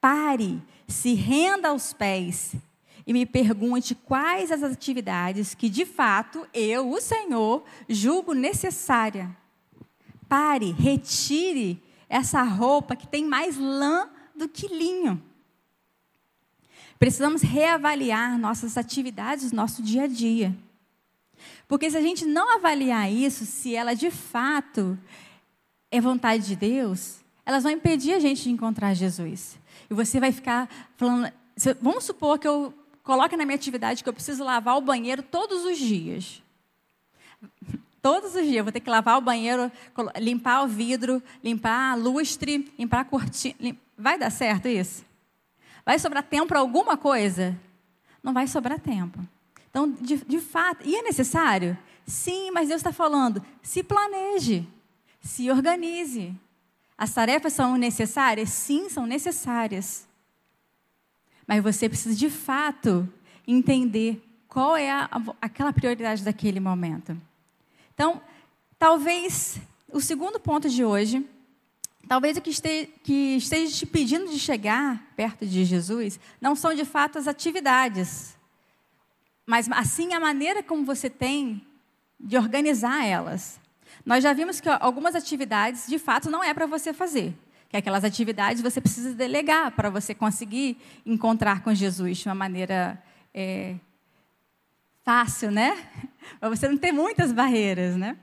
Speaker 6: Pare, se renda aos pés e me pergunte quais as atividades que de fato eu, o Senhor, julgo necessária Pare, retire essa roupa que tem mais lã do que linho. Precisamos reavaliar nossas atividades, nosso dia a dia. Porque se a gente não avaliar isso, se ela de fato é vontade de Deus, elas vão impedir a gente de encontrar Jesus. E você vai ficar falando. Vamos supor que eu coloque na minha atividade que eu preciso lavar o banheiro todos os dias. Todos os dias vou ter que lavar o banheiro, limpar o vidro, limpar a lustre, limpar a cortina. Vai dar certo isso? Vai sobrar tempo para alguma coisa? Não vai sobrar tempo. Então, de, de fato, e é necessário? Sim, mas Deus está falando, se planeje, se organize. As tarefas são necessárias? Sim, são necessárias. Mas você precisa, de fato, entender qual é a, aquela prioridade daquele momento. Então, talvez o segundo ponto de hoje, talvez o que esteja, que esteja te pedindo de chegar perto de Jesus, não são de fato as atividades, mas assim a maneira como você tem de organizar elas. Nós já vimos que algumas atividades, de fato, não é para você fazer. Que aquelas atividades você precisa delegar para você conseguir encontrar com Jesus de uma maneira é, fácil, né? [LAUGHS] Para você não ter muitas barreiras, né?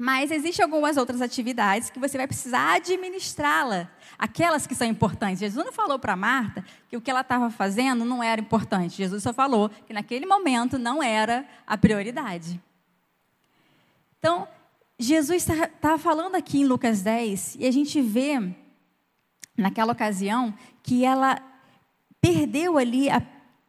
Speaker 6: Mas existem algumas outras atividades que você vai precisar administrá-la, aquelas que são importantes. Jesus não falou para Marta que o que ela estava fazendo não era importante. Jesus só falou que naquele momento não era a prioridade. Então, Jesus estava tá falando aqui em Lucas 10 e a gente vê naquela ocasião que ela perdeu ali a,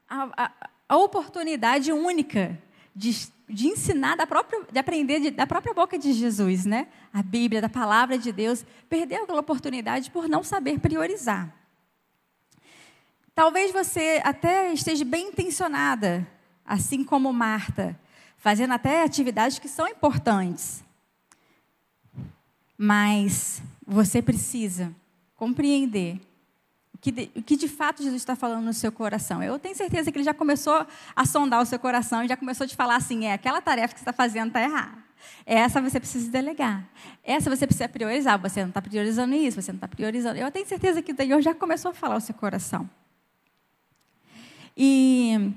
Speaker 6: a, a oportunidade única de, de ensinar, da própria, de aprender de, da própria boca de Jesus, né? A Bíblia, da palavra de Deus, perdeu aquela oportunidade por não saber priorizar. Talvez você até esteja bem intencionada, assim como Marta, fazendo até atividades que são importantes. Mas você precisa compreender que de, o que de fato Jesus está falando no seu coração. Eu tenho certeza que ele já começou a sondar o seu coração e já começou a te falar assim: é aquela tarefa que você está fazendo está errada. Essa você precisa delegar. Essa você precisa priorizar. Você não está priorizando isso, você não está priorizando. Eu tenho certeza que o Senhor já começou a falar o seu coração. E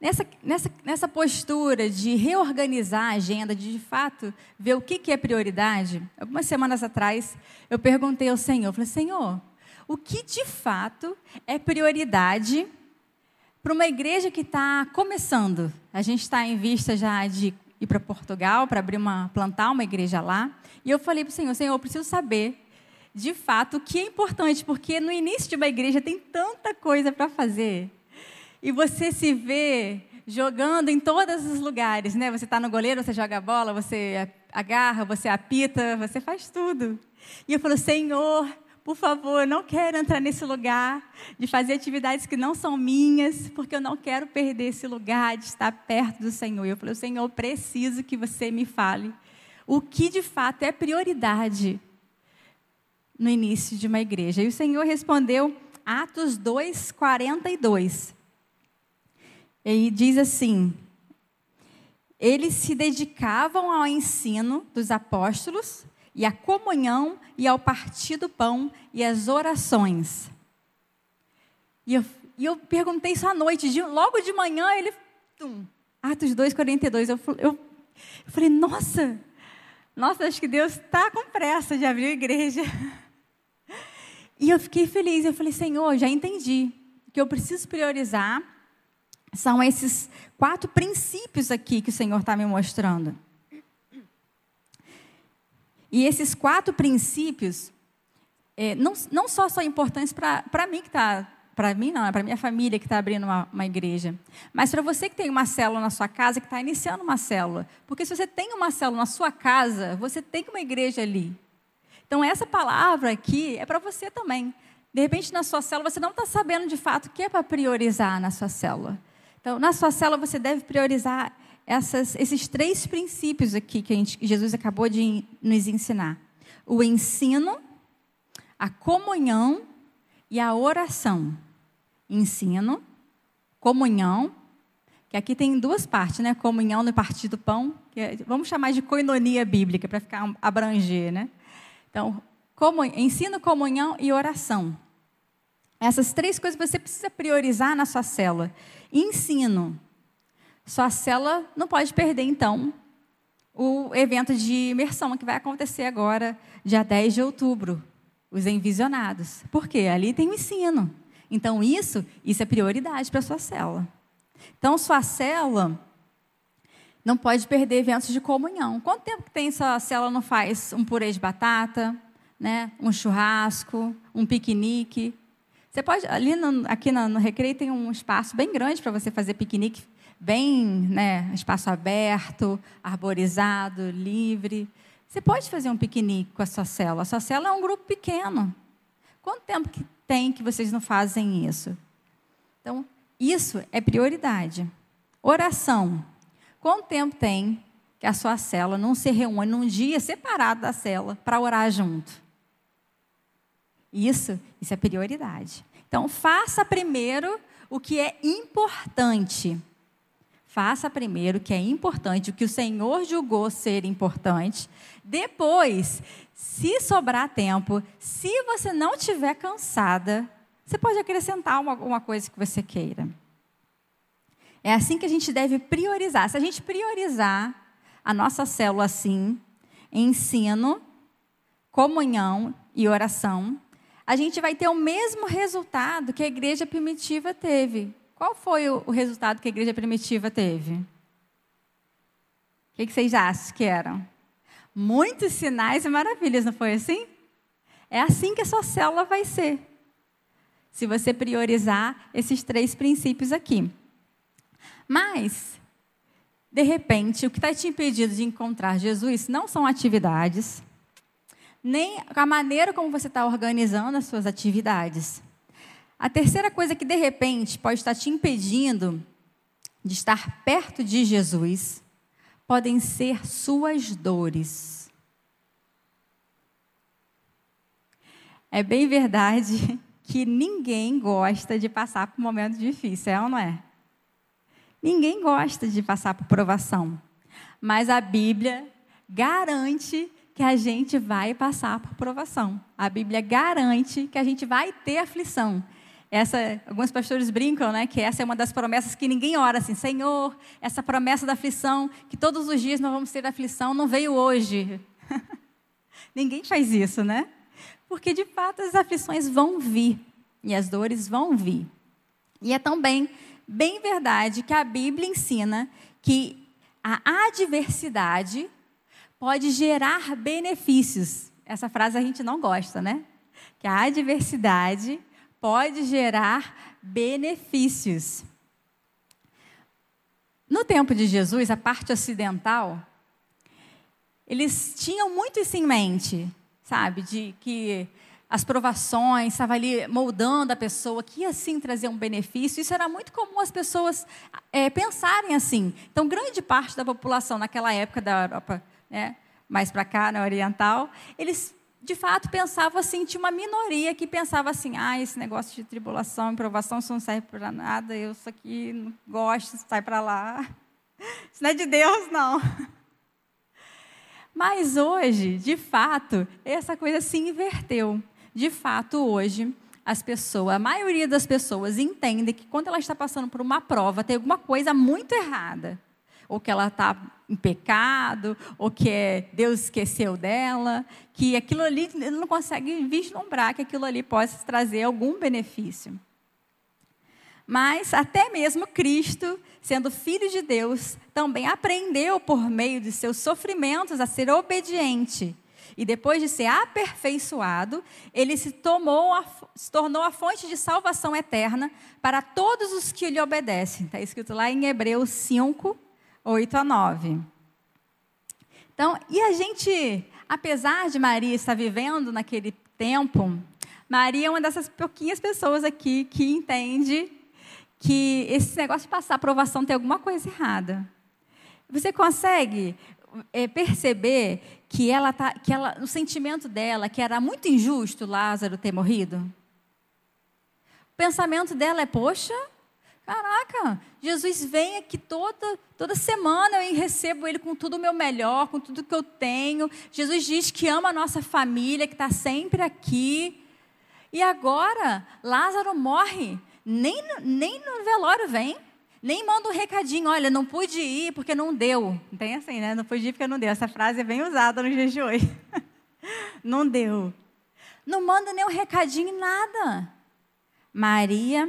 Speaker 6: nessa, nessa, nessa postura de reorganizar a agenda, de de fato ver o que, que é prioridade, algumas semanas atrás eu perguntei ao Senhor, eu falei, Senhor, o que de fato é prioridade para uma igreja que está começando. A gente está em vista já de ir para Portugal para abrir uma plantar uma igreja lá. E eu falei para o Senhor, Senhor, eu preciso saber de fato o que é importante, porque no início de uma igreja tem tanta coisa para fazer. E você se vê jogando em todos os lugares, né? Você está no goleiro, você joga a bola, você agarra, você apita, você faz tudo. E eu falo, Senhor, por favor, eu não quero entrar nesse lugar de fazer atividades que não são minhas, porque eu não quero perder esse lugar de estar perto do Senhor. Eu falei, Senhor, eu preciso que você me fale o que de fato é prioridade no início de uma igreja. E o Senhor respondeu, Atos 2, 42. E diz assim: eles se dedicavam ao ensino dos apóstolos e à comunhão, e ao partir do pão, e às orações. E eu, e eu perguntei isso à noite, de, logo de manhã, ele. Tum, Atos 2, 42. Eu, eu, eu falei, nossa, nossa, acho que Deus está com pressa de abrir a igreja. [LAUGHS] E eu fiquei feliz. Eu falei, Senhor, já entendi que eu preciso priorizar. São esses quatro princípios aqui que o Senhor está me mostrando. E esses quatro princípios é, não, não só são importantes para mim que está para mim não, é para minha família que está abrindo uma, uma, igreja, mas para você que tem uma célula na sua casa, que está iniciando uma célula. Porque se você tem uma célula na sua casa, você tem uma igreja ali. Então, essa palavra aqui é para você também. De repente, na sua célula, você não está sabendo de fato o que é para priorizar na sua célula. Então, na sua célula, você deve priorizar essas, esses três princípios aqui que gente, Jesus acabou de nos ensinar: o ensino, a comunhão e a oração. Ensino, comunhão, que aqui tem duas partes, né? Comunhão no partir do pão, que é, vamos chamar de coinonia bíblica para ficar abranger, né? Então, ensino, comunhão e oração. Essas três coisas você precisa priorizar na sua célula. Ensino. Sua célula não pode perder, então, o evento de imersão que vai acontecer agora, dia 10 de outubro, os envisionados. Por quê? Ali tem o ensino. Então, isso, isso é prioridade para sua célula. Então, sua célula não pode perder eventos de comunhão. Quanto tempo que tem sua célula não faz um purê de batata, né? um churrasco, um piquenique? Você pode, ali no, aqui no, no Recreio tem um espaço bem grande para você fazer piquenique bem, né, espaço aberto, arborizado, livre. Você pode fazer um piquenique com a sua célula. A sua célula é um grupo pequeno. Quanto tempo que tem que vocês não fazem isso? Então, isso é prioridade. Oração. Quanto tempo tem que a sua célula não se reúne num dia separado da célula para orar junto? Isso, isso é prioridade. Então, faça primeiro o que é importante. Faça primeiro o que é importante, o que o Senhor julgou ser importante. Depois, se sobrar tempo, se você não estiver cansada, você pode acrescentar uma, uma coisa que você queira. É assim que a gente deve priorizar. Se a gente priorizar a nossa célula assim, ensino, comunhão e oração, a gente vai ter o mesmo resultado que a igreja primitiva teve. Qual foi o, resultado que a igreja primitiva teve? O que, vocês acham que eram? Muitos sinais e maravilhas, não foi assim? É assim que a sua célula vai ser. Se você priorizar esses três princípios aqui. Mas, de repente, o que está te impedindo de encontrar Jesus não são atividades, nem a maneira como você está organizando as suas atividades. A terceira coisa que, de repente, pode estar te impedindo de estar perto de Jesus podem ser suas dores. É bem verdade [LAUGHS] que ninguém gosta de passar por um momento difícil, é ou não é? Ninguém gosta de passar por provação. Mas a Bíblia garante que a gente vai passar por provação. A Bíblia garante que a gente vai ter aflição. Essa, alguns pastores brincam, né, que essa é uma das promessas que ninguém ora assim, Senhor, essa promessa da aflição, que todos os dias nós vamos ter aflição, não veio hoje. [LAUGHS] ninguém faz isso, né? Porque de fato as aflições vão vir e as dores vão vir. E é também bem verdade que a Bíblia ensina que a adversidade pode gerar benefícios. Essa frase a gente não gosta, né? Que a adversidade pode gerar benefícios. No tempo de Jesus, a parte ocidental, eles tinham muito isso em mente, sabe? De que as provações, estava ali moldando a pessoa, que ia sim trazer um benefício. Isso era muito comum as pessoas é, pensarem assim. Então, grande parte da população naquela época da Europa, né, mais para cá, na Oriental, eles de fato pensavam assim, tinha uma minoria que pensava assim, ah, esse negócio de tribulação e provação isso não serve para nada, eu isso aqui não gosto, sai para lá. [LAUGHS] Isso não é de Deus, não. [LAUGHS] Mas hoje, de fato, essa coisa se inverteu de fato, hoje, as pessoas, a maioria das pessoas entende que quando ela está passando por uma prova, tem alguma coisa muito errada. Ou que ela está em pecado, ou que é, Deus esqueceu dela, que aquilo ali, ele não consegue vislumbrar que aquilo ali possa trazer algum benefício. Mas até mesmo Cristo, sendo filho de Deus, também aprendeu por meio de seus sofrimentos a ser obediente e depois de ser aperfeiçoado, ele se, a, se tornou a fonte de salvação eterna para todos os que lhe obedecem. Está escrito lá em Hebreus 5, 8 a 9. Então, e a gente, apesar de Maria estar vivendo naquele tempo, Maria é uma dessas pouquinhas pessoas aqui que entende que esse negócio de passar aprovação tem alguma coisa errada. Você consegue é, perceber que ela tá, que ela, o sentimento dela, que era muito injusto Lázaro ter morrido? O pensamento dela é: poxa, caraca, Jesus vem aqui toda, toda semana eu recebo ele com tudo o meu melhor, com tudo que eu tenho. Jesus diz que ama a nossa família, que está sempre aqui. E agora, Lázaro morre, nem, nem no velório vem. Nem manda um recadinho, olha, não pude ir porque não deu. Tem assim, né? Não pude ir porque não deu. Essa frase é bem usada no dia de hoje. não deu. Não manda nem um recadinho, nada. Maria,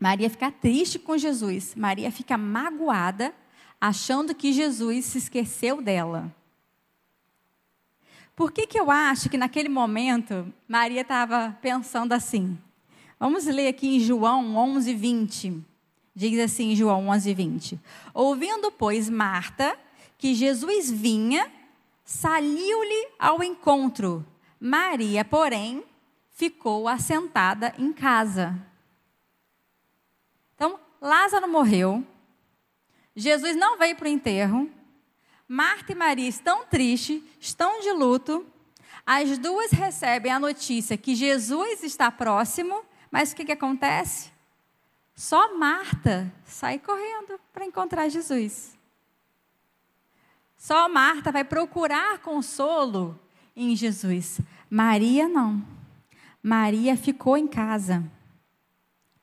Speaker 6: Maria fica triste com Jesus. Maria fica magoada, achando que Jesus se esqueceu dela. Por que, que eu acho que naquele momento Maria estava pensando assim? Vamos ler aqui em João 11, 20. Diz assim João 11, 20. Ouvindo, pois, Marta que Jesus vinha, saiu-lhe ao encontro. Maria, porém, ficou assentada em casa. Lázaro morreu. Jesus não veio para o enterro. Marta e Maria estão tristes, estão de luto. As duas recebem a notícia que Jesus está próximo, mas o que, que acontece? Só Marta sai correndo para encontrar Jesus. Só Marta vai procurar consolo em Jesus. Maria não. Maria ficou em casa.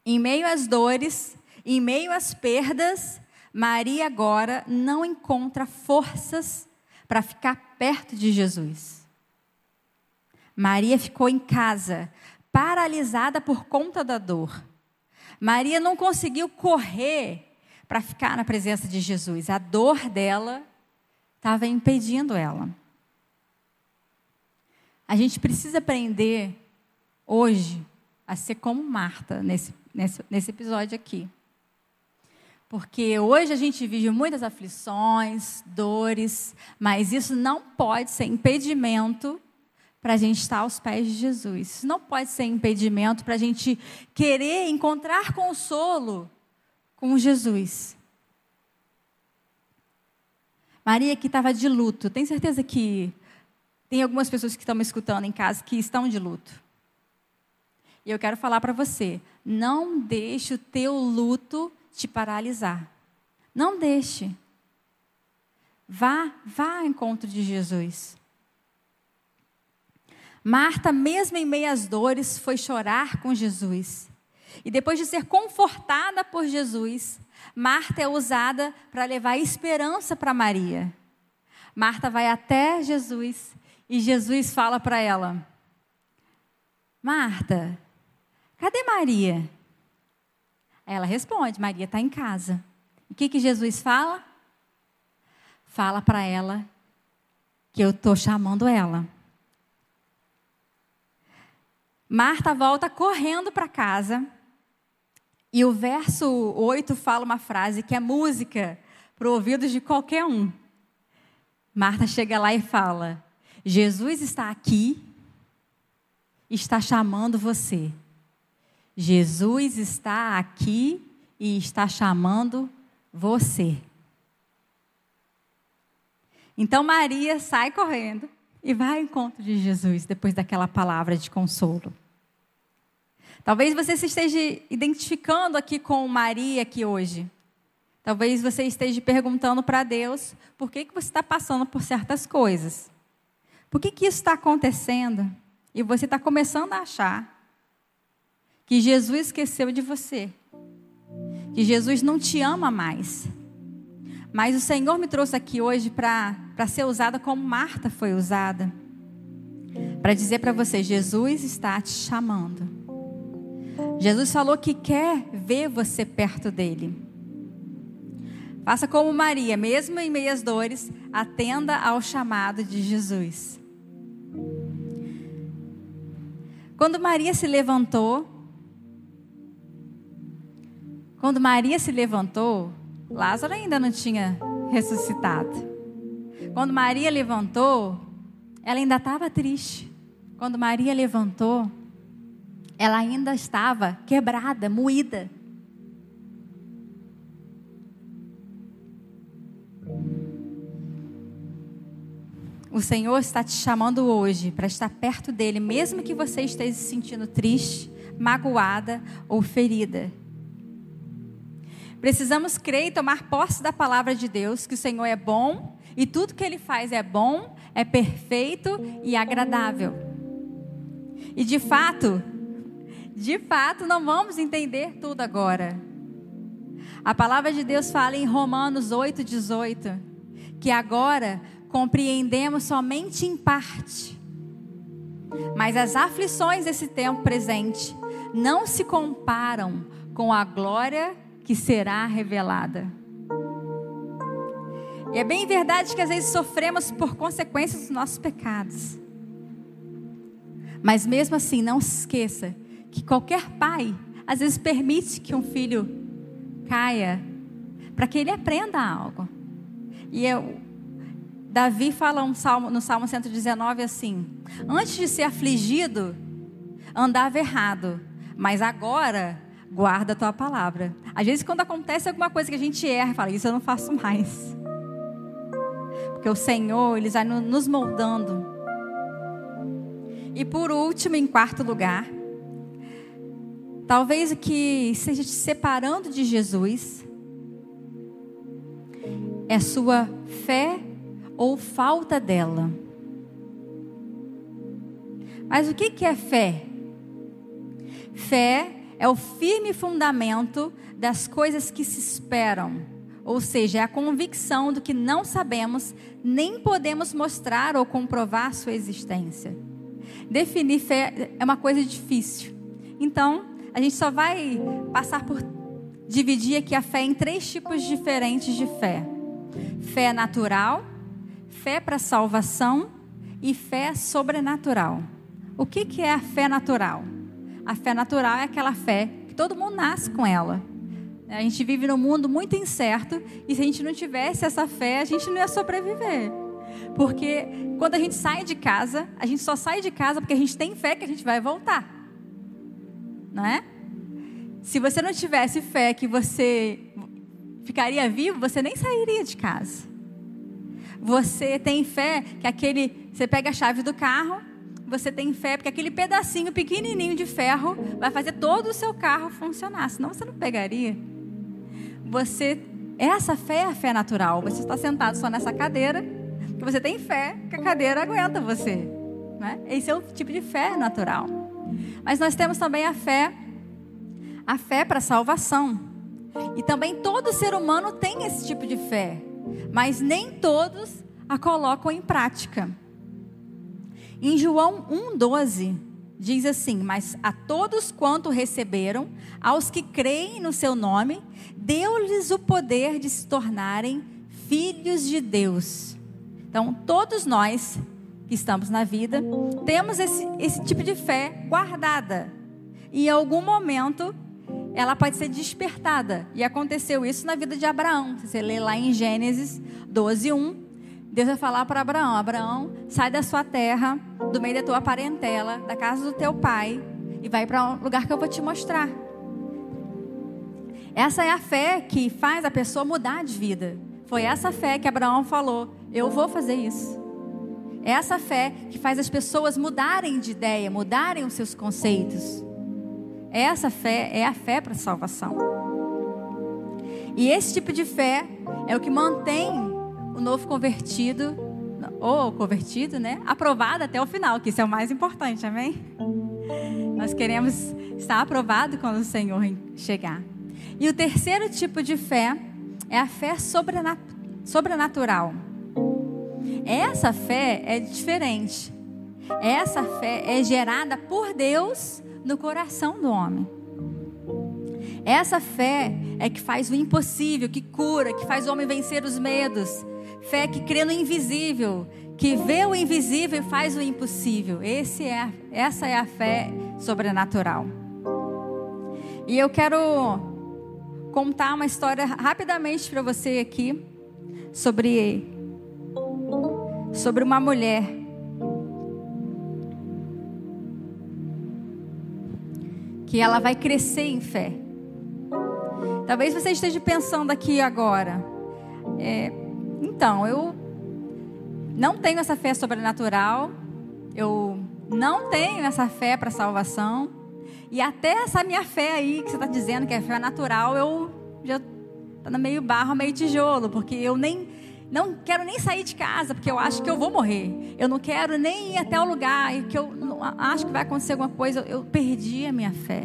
Speaker 6: Em meio às dores, em meio às perdas, Maria agora não encontra forças para ficar perto de Jesus. Maria ficou em casa, paralisada por conta da dor. Maria não conseguiu correr para ficar na presença de Jesus. A dor dela estava impedindo ela. A gente precisa aprender hoje a ser como Marta nesse, nesse, nesse episódio aqui. Porque hoje a gente vive muitas aflições, dores, mas isso não pode ser impedimento para a gente estar aos pés de Jesus. Isso não pode ser impedimento para a gente querer encontrar consolo com Jesus. Maria que estava de luto. Tem certeza que tem algumas pessoas que estão me escutando em casa que estão de luto. E eu quero falar para você, não deixe o teu luto te paralisar. Não deixe. Vá, vá ao encontro de Jesus. Marta, mesmo em meias dores, foi chorar com Jesus. E depois de ser confortada por Jesus, Marta é usada para levar esperança para Maria. Marta vai até Jesus e Jesus fala para ela: Marta, cadê Maria? Ela responde: Maria está em casa. O que, que Jesus fala? Fala para ela que eu estou chamando ela. Marta volta correndo para casa e o verso 8 fala uma frase que é música para o ouvido de qualquer um. Marta chega lá e fala: Jesus está aqui, está chamando você. Jesus está aqui e está chamando você. Então Maria sai correndo e vai ao encontro de Jesus depois daquela palavra de consolo. Talvez você se esteja identificando aqui com Maria aqui hoje. Talvez você esteja perguntando para Deus por que, que você está passando por certas coisas. Por que, que isso está acontecendo? E você está começando a achar que Jesus esqueceu de você. Que Jesus não te ama mais. Mas o Senhor me trouxe aqui hoje para ser usada como Marta foi usada. Para dizer para você: Jesus está te chamando. Jesus falou que quer ver você perto dele. Faça como Maria, mesmo em meias dores, atenda ao chamado de Jesus. Quando Maria se levantou, quando Maria se levantou, Lázaro ainda não tinha ressuscitado. Quando Maria levantou, ela ainda estava triste. Quando Maria levantou, ela ainda estava quebrada, moída. O Senhor está te chamando hoje para estar perto dele, mesmo que você esteja se sentindo triste, magoada ou ferida. Precisamos crer e tomar posse da palavra de Deus, que o Senhor é bom e tudo que ele faz é bom, é perfeito e agradável. E de fato, de fato, não vamos entender tudo agora. A palavra de Deus fala em Romanos 8,18 que agora compreendemos somente em parte. Mas as aflições desse tempo presente não se comparam com a glória que será revelada. E é bem verdade que às vezes sofremos por consequências dos nossos pecados. Mas mesmo assim, não se esqueça que qualquer pai às vezes permite que um filho caia, para que ele aprenda algo. E eu, Davi fala um salmo, no Salmo 119 assim: Antes de ser afligido, andava errado, mas agora guarda a tua palavra. Às vezes, quando acontece alguma coisa que a gente erra, fala: Isso eu não faço mais. Porque o Senhor, Ele vai nos moldando. E por último, em quarto lugar, talvez o que esteja te separando de Jesus é sua fé ou falta dela. Mas o que é fé? Fé é o firme fundamento das coisas que se esperam, ou seja, é a convicção do que não sabemos nem podemos mostrar ou comprovar sua existência. Definir fé é uma coisa difícil. Então, a gente só vai passar por dividir aqui a fé em três tipos diferentes de fé: fé natural, fé para salvação e fé sobrenatural. O que, que é a fé natural? A fé natural é aquela fé que todo mundo nasce com ela. A gente vive num mundo muito incerto e se a gente não tivesse essa fé, a gente não ia sobreviver. Porque quando a gente sai de casa, a gente só sai de casa porque a gente tem fé que a gente vai voltar. Não é? Se você não tivesse fé que você ficaria vivo, você nem sairia de casa. Você tem fé que aquele. Você pega a chave do carro, você tem fé porque aquele pedacinho pequenininho de ferro vai fazer todo o seu carro funcionar. Senão você não pegaria. Você. Essa fé é a fé natural. Você está sentado só nessa cadeira, que você tem fé que a cadeira aguenta você. Né? Esse é o tipo de fé natural. Mas nós temos também a fé, a fé para salvação. E também todo ser humano tem esse tipo de fé mas nem todos a colocam em prática. Em João 1,12 diz assim: Mas a todos quanto receberam, aos que creem no seu nome, deu-lhes o poder de se tornarem filhos de Deus. Então, todos nós que estamos na vida, temos esse, esse tipo de fé guardada. E em algum momento ela pode ser despertada. E aconteceu isso na vida de Abraão. Você lê lá em Gênesis 12, 1. Deus vai falar para Abraão: Abraão, sai da sua terra, do meio da tua parentela, da casa do teu pai, e vai para um lugar que eu vou te mostrar. Essa é a fé que faz a pessoa mudar de vida. Foi essa fé que Abraão falou: Eu vou fazer isso. É essa fé que faz as pessoas mudarem de ideia, mudarem os seus conceitos. Essa fé é a fé para a salvação. E esse tipo de fé é o que mantém o novo convertido, ou convertido, né, aprovado até o final, que isso é o mais importante, amém? Nós queremos estar aprovado quando o Senhor chegar. E o terceiro tipo de fé é a fé sobrenatural. Essa fé é diferente. Essa fé é gerada por Deus no coração do homem. Essa fé é que faz o impossível, que cura, que faz o homem vencer os medos. Fé que crê no invisível, que vê o invisível e faz o impossível. Esse é, essa é a fé sobrenatural. E eu quero contar uma história rapidamente para você aqui sobre sobre uma mulher que ela vai crescer em fé. Talvez você esteja pensando aqui agora, é, então, eu não tenho essa fé sobrenatural, eu não tenho essa fé para salvação, e até essa minha fé aí, que você está dizendo que é fé natural, eu já está no meio barro, meio tijolo, porque eu nem não quero nem sair de casa porque eu acho que eu vou morrer. Eu não quero nem ir até o lugar que eu acho que vai acontecer alguma coisa. Eu perdi a minha fé.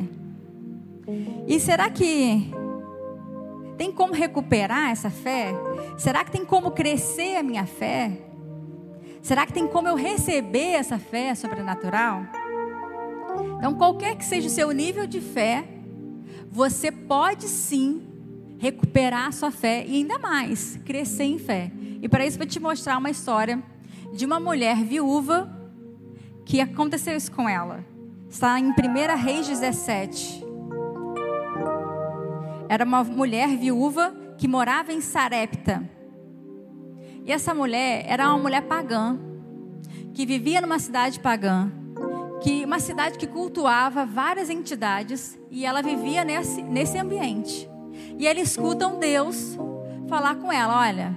Speaker 6: E será que tem como recuperar essa fé? Será que tem como crescer a minha fé? Será que tem como eu receber essa fé sobrenatural? Então, qualquer que seja o seu nível de fé, você pode sim recuperar a sua fé e ainda mais crescer em fé. E para isso vou te mostrar uma história de uma mulher viúva que aconteceu isso com ela. Está em 1 Reis 17. Era uma mulher viúva que morava em Sarepta. E essa mulher era uma mulher pagã, que vivia numa cidade pagã, que uma cidade que cultuava várias entidades e ela vivia nesse, nesse ambiente. E ela escuta um Deus falar com ela: Olha,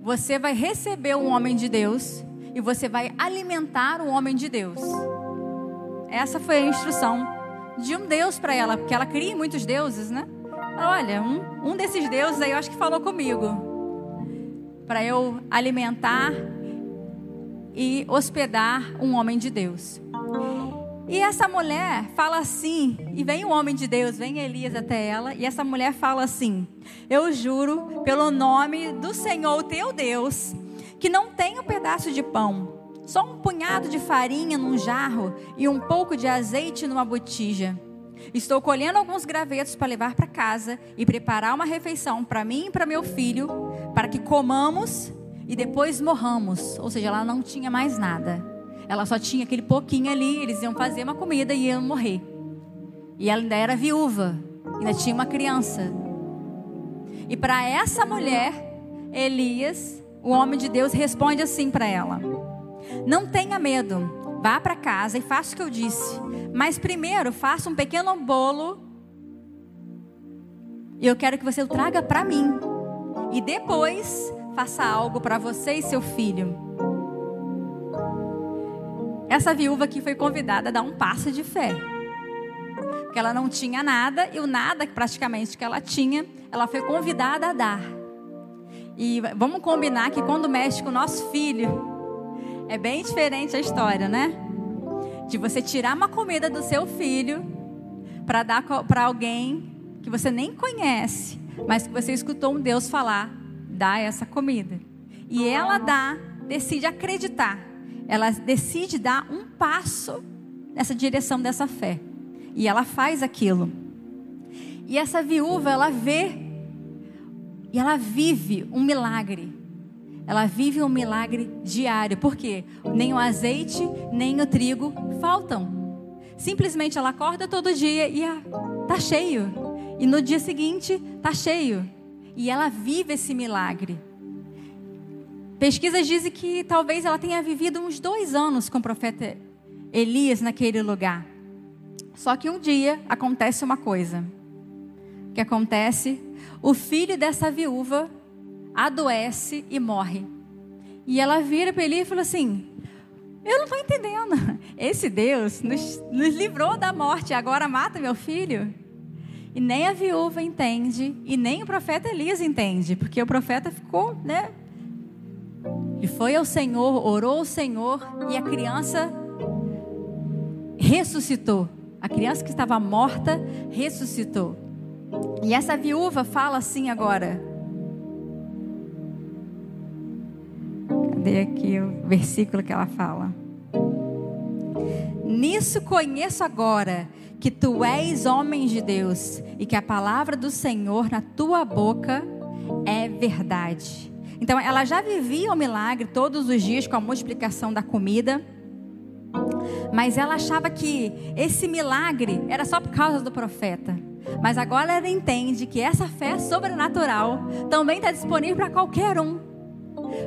Speaker 6: você vai receber um homem de Deus e você vai alimentar o homem de Deus. Essa foi a instrução de um Deus para ela, porque ela cria muitos deuses, né? Olha, um, um desses deuses aí eu acho que falou comigo. Para eu alimentar e hospedar um homem de Deus. E essa mulher fala assim, e vem um homem de Deus, vem Elias até ela, e essa mulher fala assim: Eu juro pelo nome do Senhor, teu Deus, que não tem um pedaço de pão, só um punhado de farinha num jarro e um pouco de azeite numa botija. Estou colhendo alguns gravetos para levar para casa e preparar uma refeição para mim e para meu filho, para que comamos e depois morramos. Ou seja, ela não tinha mais nada. Ela só tinha aquele pouquinho ali, eles iam fazer uma comida e iam morrer. E ela ainda era viúva, ainda tinha uma criança. E para essa mulher, Elias, o homem de Deus, responde assim para ela: Não tenha medo, vá para casa e faça o que eu disse. Mas primeiro, faça um pequeno bolo. E eu quero que você o traga para mim. E depois, faça algo para você e seu filho. Essa viúva aqui foi convidada a dar um passo de fé. Porque ela não tinha nada, e o nada praticamente que ela tinha, ela foi convidada a dar. E vamos combinar que quando mexe com o nosso filho, é bem diferente a história, né? De você tirar uma comida do seu filho para dar para alguém que você nem conhece, mas que você escutou um Deus falar, dá essa comida. E ela dá, decide acreditar. Ela decide dar um passo nessa direção dessa fé. E ela faz aquilo. E essa viúva, ela vê e ela vive um milagre. Ela vive um milagre diário. Por quê? Nem o azeite, nem o trigo faltam. Simplesmente ela acorda todo dia e ah, tá cheio. E no dia seguinte tá cheio. E ela vive esse milagre. Pesquisas dizem que talvez ela tenha vivido uns dois anos com o profeta Elias naquele lugar. Só que um dia acontece uma coisa. O que acontece? O filho dessa viúva adoece e morre. E ela vira para ele e fala assim: Eu não estou entendendo. Esse Deus nos, nos livrou da morte, agora mata meu filho. E nem a viúva entende, e nem o profeta Elias entende, porque o profeta ficou, né? E foi ao Senhor, orou ao Senhor, e a criança ressuscitou. A criança que estava morta ressuscitou. E essa viúva fala assim agora: Cadê aqui o versículo que ela fala? Nisso conheço agora que tu és homem de Deus e que a palavra do Senhor na tua boca é verdade. Então ela já vivia o milagre todos os dias com a multiplicação da comida. Mas ela achava que esse milagre era só por causa do profeta. Mas agora ela entende que essa fé sobrenatural também está disponível para qualquer um.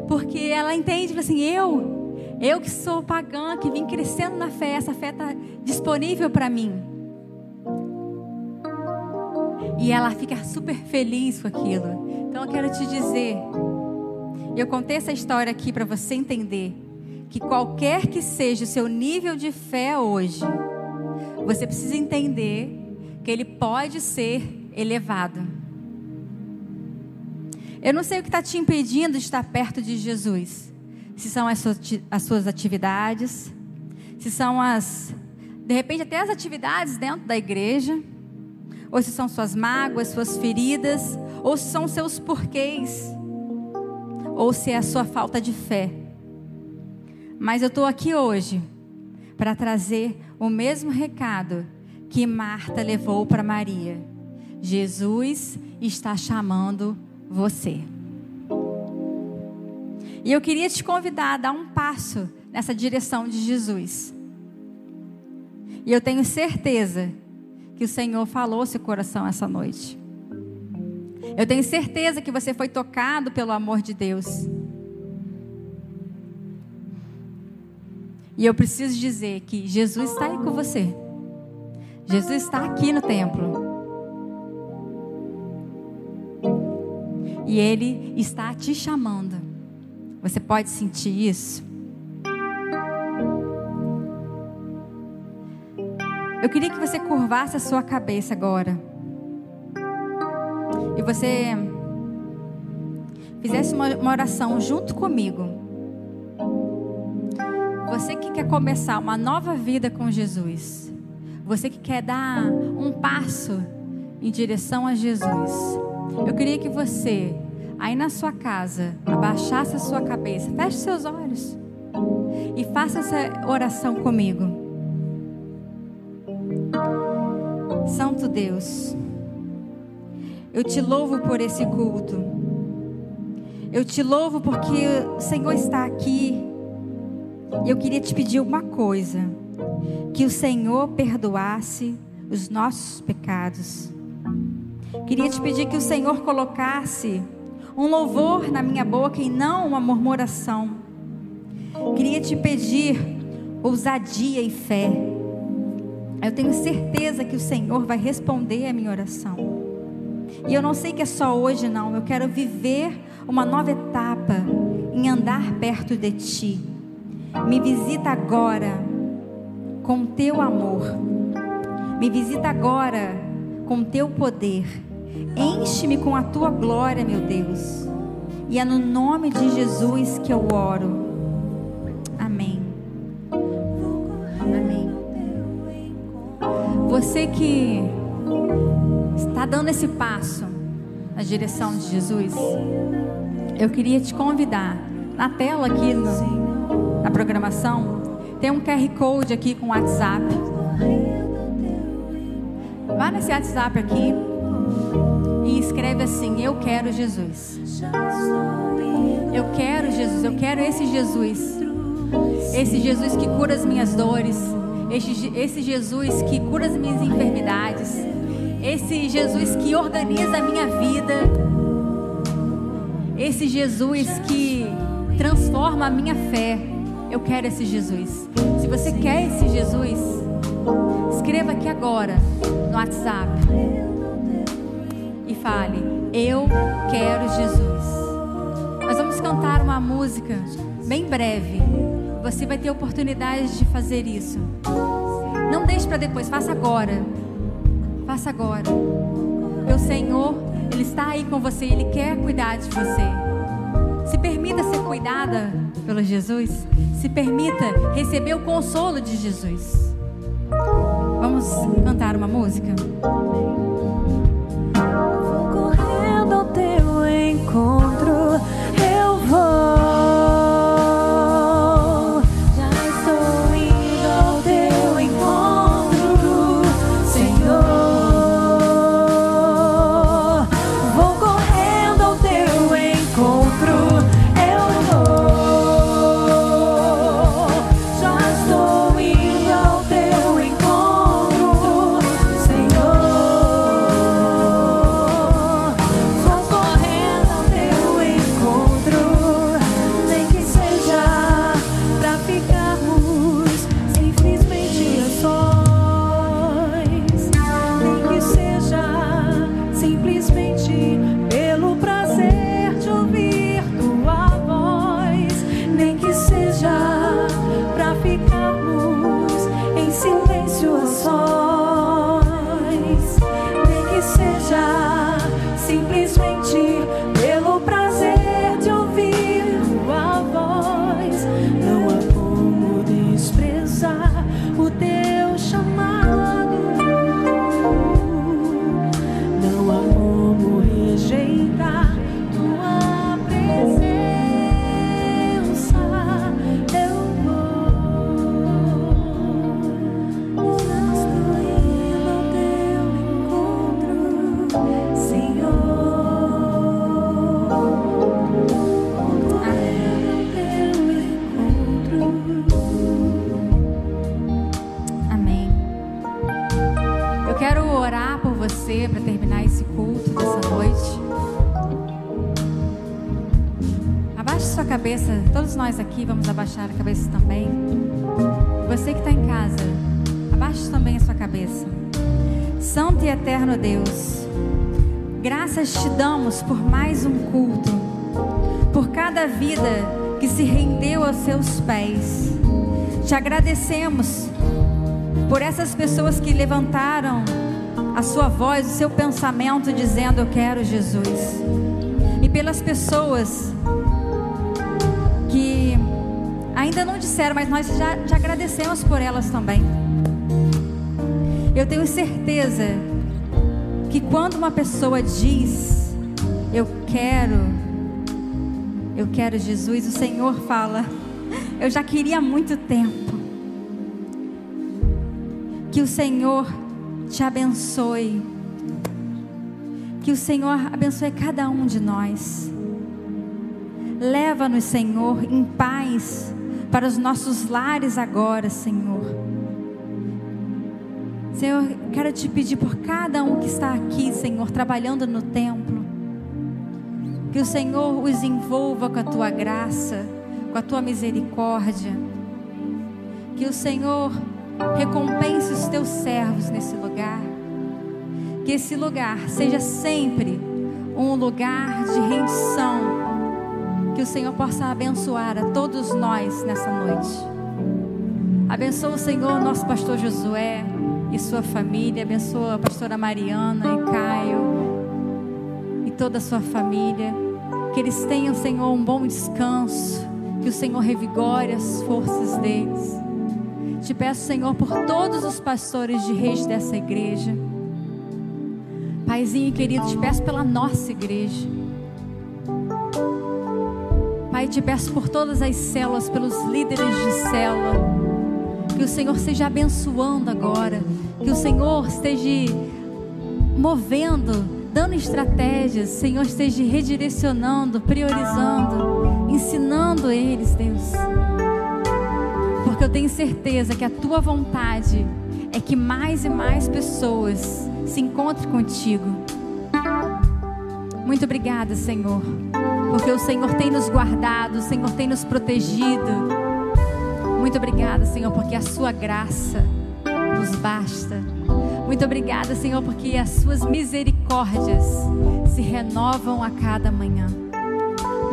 Speaker 6: Porque ela entende assim, eu, eu que sou pagã, que vim crescendo na fé, essa fé está disponível para mim. E ela fica super feliz com aquilo. Então eu quero te dizer, eu contei essa história aqui para você entender que qualquer que seja o seu nível de fé hoje, você precisa entender que ele pode ser elevado. Eu não sei o que está te impedindo de estar perto de Jesus. Se são as suas, atividades, se são as, de repente, até as atividades dentro da igreja, ou se são suas mágoas, suas feridas, ou se são seus porquês, ou se é a sua falta de fé. Mas eu estou aqui hoje para trazer o mesmo recado que Marta levou para Maria. Jesus está chamando você. E eu queria te convidar a dar um passo nessa direção de Jesus. E eu tenho certeza que o Senhor falou seu coração essa noite. Eu tenho certeza que você foi tocado pelo amor de Deus. E eu preciso dizer que Jesus está aí com você. Jesus está aqui no templo. E Ele está te chamando. Você pode sentir isso? Eu queria que você curvasse a sua cabeça agora. E você fizesse uma oração junto comigo. Você que quer começar uma nova vida com Jesus. Você que quer dar um passo em direção a Jesus. Eu queria que você, aí na sua casa, abaixasse a sua cabeça, feche seus olhos e faça essa oração comigo. Santo Deus, eu te louvo por esse culto. Eu te louvo porque o Senhor está aqui e eu queria te pedir uma coisa: que o Senhor perdoasse os nossos pecados. Queria te pedir que o Senhor colocasse um louvor na minha boca e não uma murmuração. Queria te pedir ousadia e fé. Eu tenho certeza que o Senhor vai responder a minha oração. E eu não sei que é só hoje, não. Eu quero viver uma nova etapa em andar perto de Ti. Me visita agora com teu amor. Me visita agora com teu poder. Enche-me com a tua glória, meu Deus. E é no nome de Jesus que eu oro. Amém. Amém. Você que está dando esse passo na direção de Jesus, eu queria te convidar na tela aqui no, na programação, tem um QR Code aqui com WhatsApp. Vá nesse WhatsApp aqui e escreve assim: Eu quero Jesus. Eu quero Jesus, eu quero esse Jesus. Esse Jesus que cura as minhas dores. Esse, esse Jesus que cura as minhas enfermidades. Esse Jesus que organiza a minha vida. Esse Jesus que transforma a minha fé. Eu quero esse Jesus. Se você quer esse Jesus, escreva aqui agora no WhatsApp fale: Eu quero Jesus. Nós vamos cantar uma música bem breve. Você vai ter oportunidade de fazer isso. Não deixe para depois, faça agora. Faça agora. O Senhor, Ele está aí com você, Ele quer cuidar de você. Se permita ser cuidada pelo Jesus. Se permita receber o consolo de Jesus. Vamos cantar uma música? Te damos por mais um culto, por cada vida que se rendeu aos seus pés. Te agradecemos por essas pessoas que levantaram a sua voz, o seu pensamento, dizendo: Eu quero Jesus. E pelas pessoas que ainda não disseram, mas nós já, já agradecemos por elas também. Eu tenho certeza que quando uma pessoa diz: Eu quero, eu quero Jesus, o Senhor fala: [LAUGHS] Eu já queria há muito tempo. Que o Senhor te abençoe. Que o Senhor abençoe cada um de nós. Leva-nos, Senhor, em paz para os nossos lares agora, Senhor. Senhor, quero te pedir por cada um que está aqui, Senhor, trabalhando no templo. Que o Senhor os envolva com a tua graça, com a tua misericórdia. Que o Senhor recompense os teus servos nesse lugar. Que esse lugar seja sempre um lugar de rendição. Que o Senhor possa abençoar a todos nós nessa noite. Abençoa o Senhor, nosso pastor Josué e sua família. Abençoa a pastora Mariana e Caio e toda a sua família. Que eles tenham, Senhor, um bom descanso. Que o Senhor revigore as forças deles. Te peço, Senhor, por todos os pastores de reis dessa igreja. Paizinho querido, te peço pela nossa igreja. Pai, te peço por todas as células, pelos líderes de célula. Que o Senhor esteja abençoando agora. Que o Senhor esteja movendo, dando estratégias. Senhor esteja redirecionando, priorizando, ensinando eles, Deus. Porque eu tenho certeza que a tua vontade é que mais e mais pessoas se encontrem contigo. Muito obrigada, Senhor. Porque o Senhor tem nos guardado, o Senhor tem nos protegido. Muito obrigada, Senhor, porque a sua graça nos basta. Muito obrigada, Senhor, porque as suas misericórdias se renovam a cada manhã.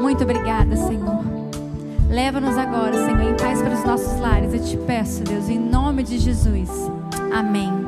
Speaker 6: Muito obrigada, Senhor. Leva-nos agora, Senhor, em paz para os nossos lares. Eu te peço, Deus, em nome de Jesus. Amém.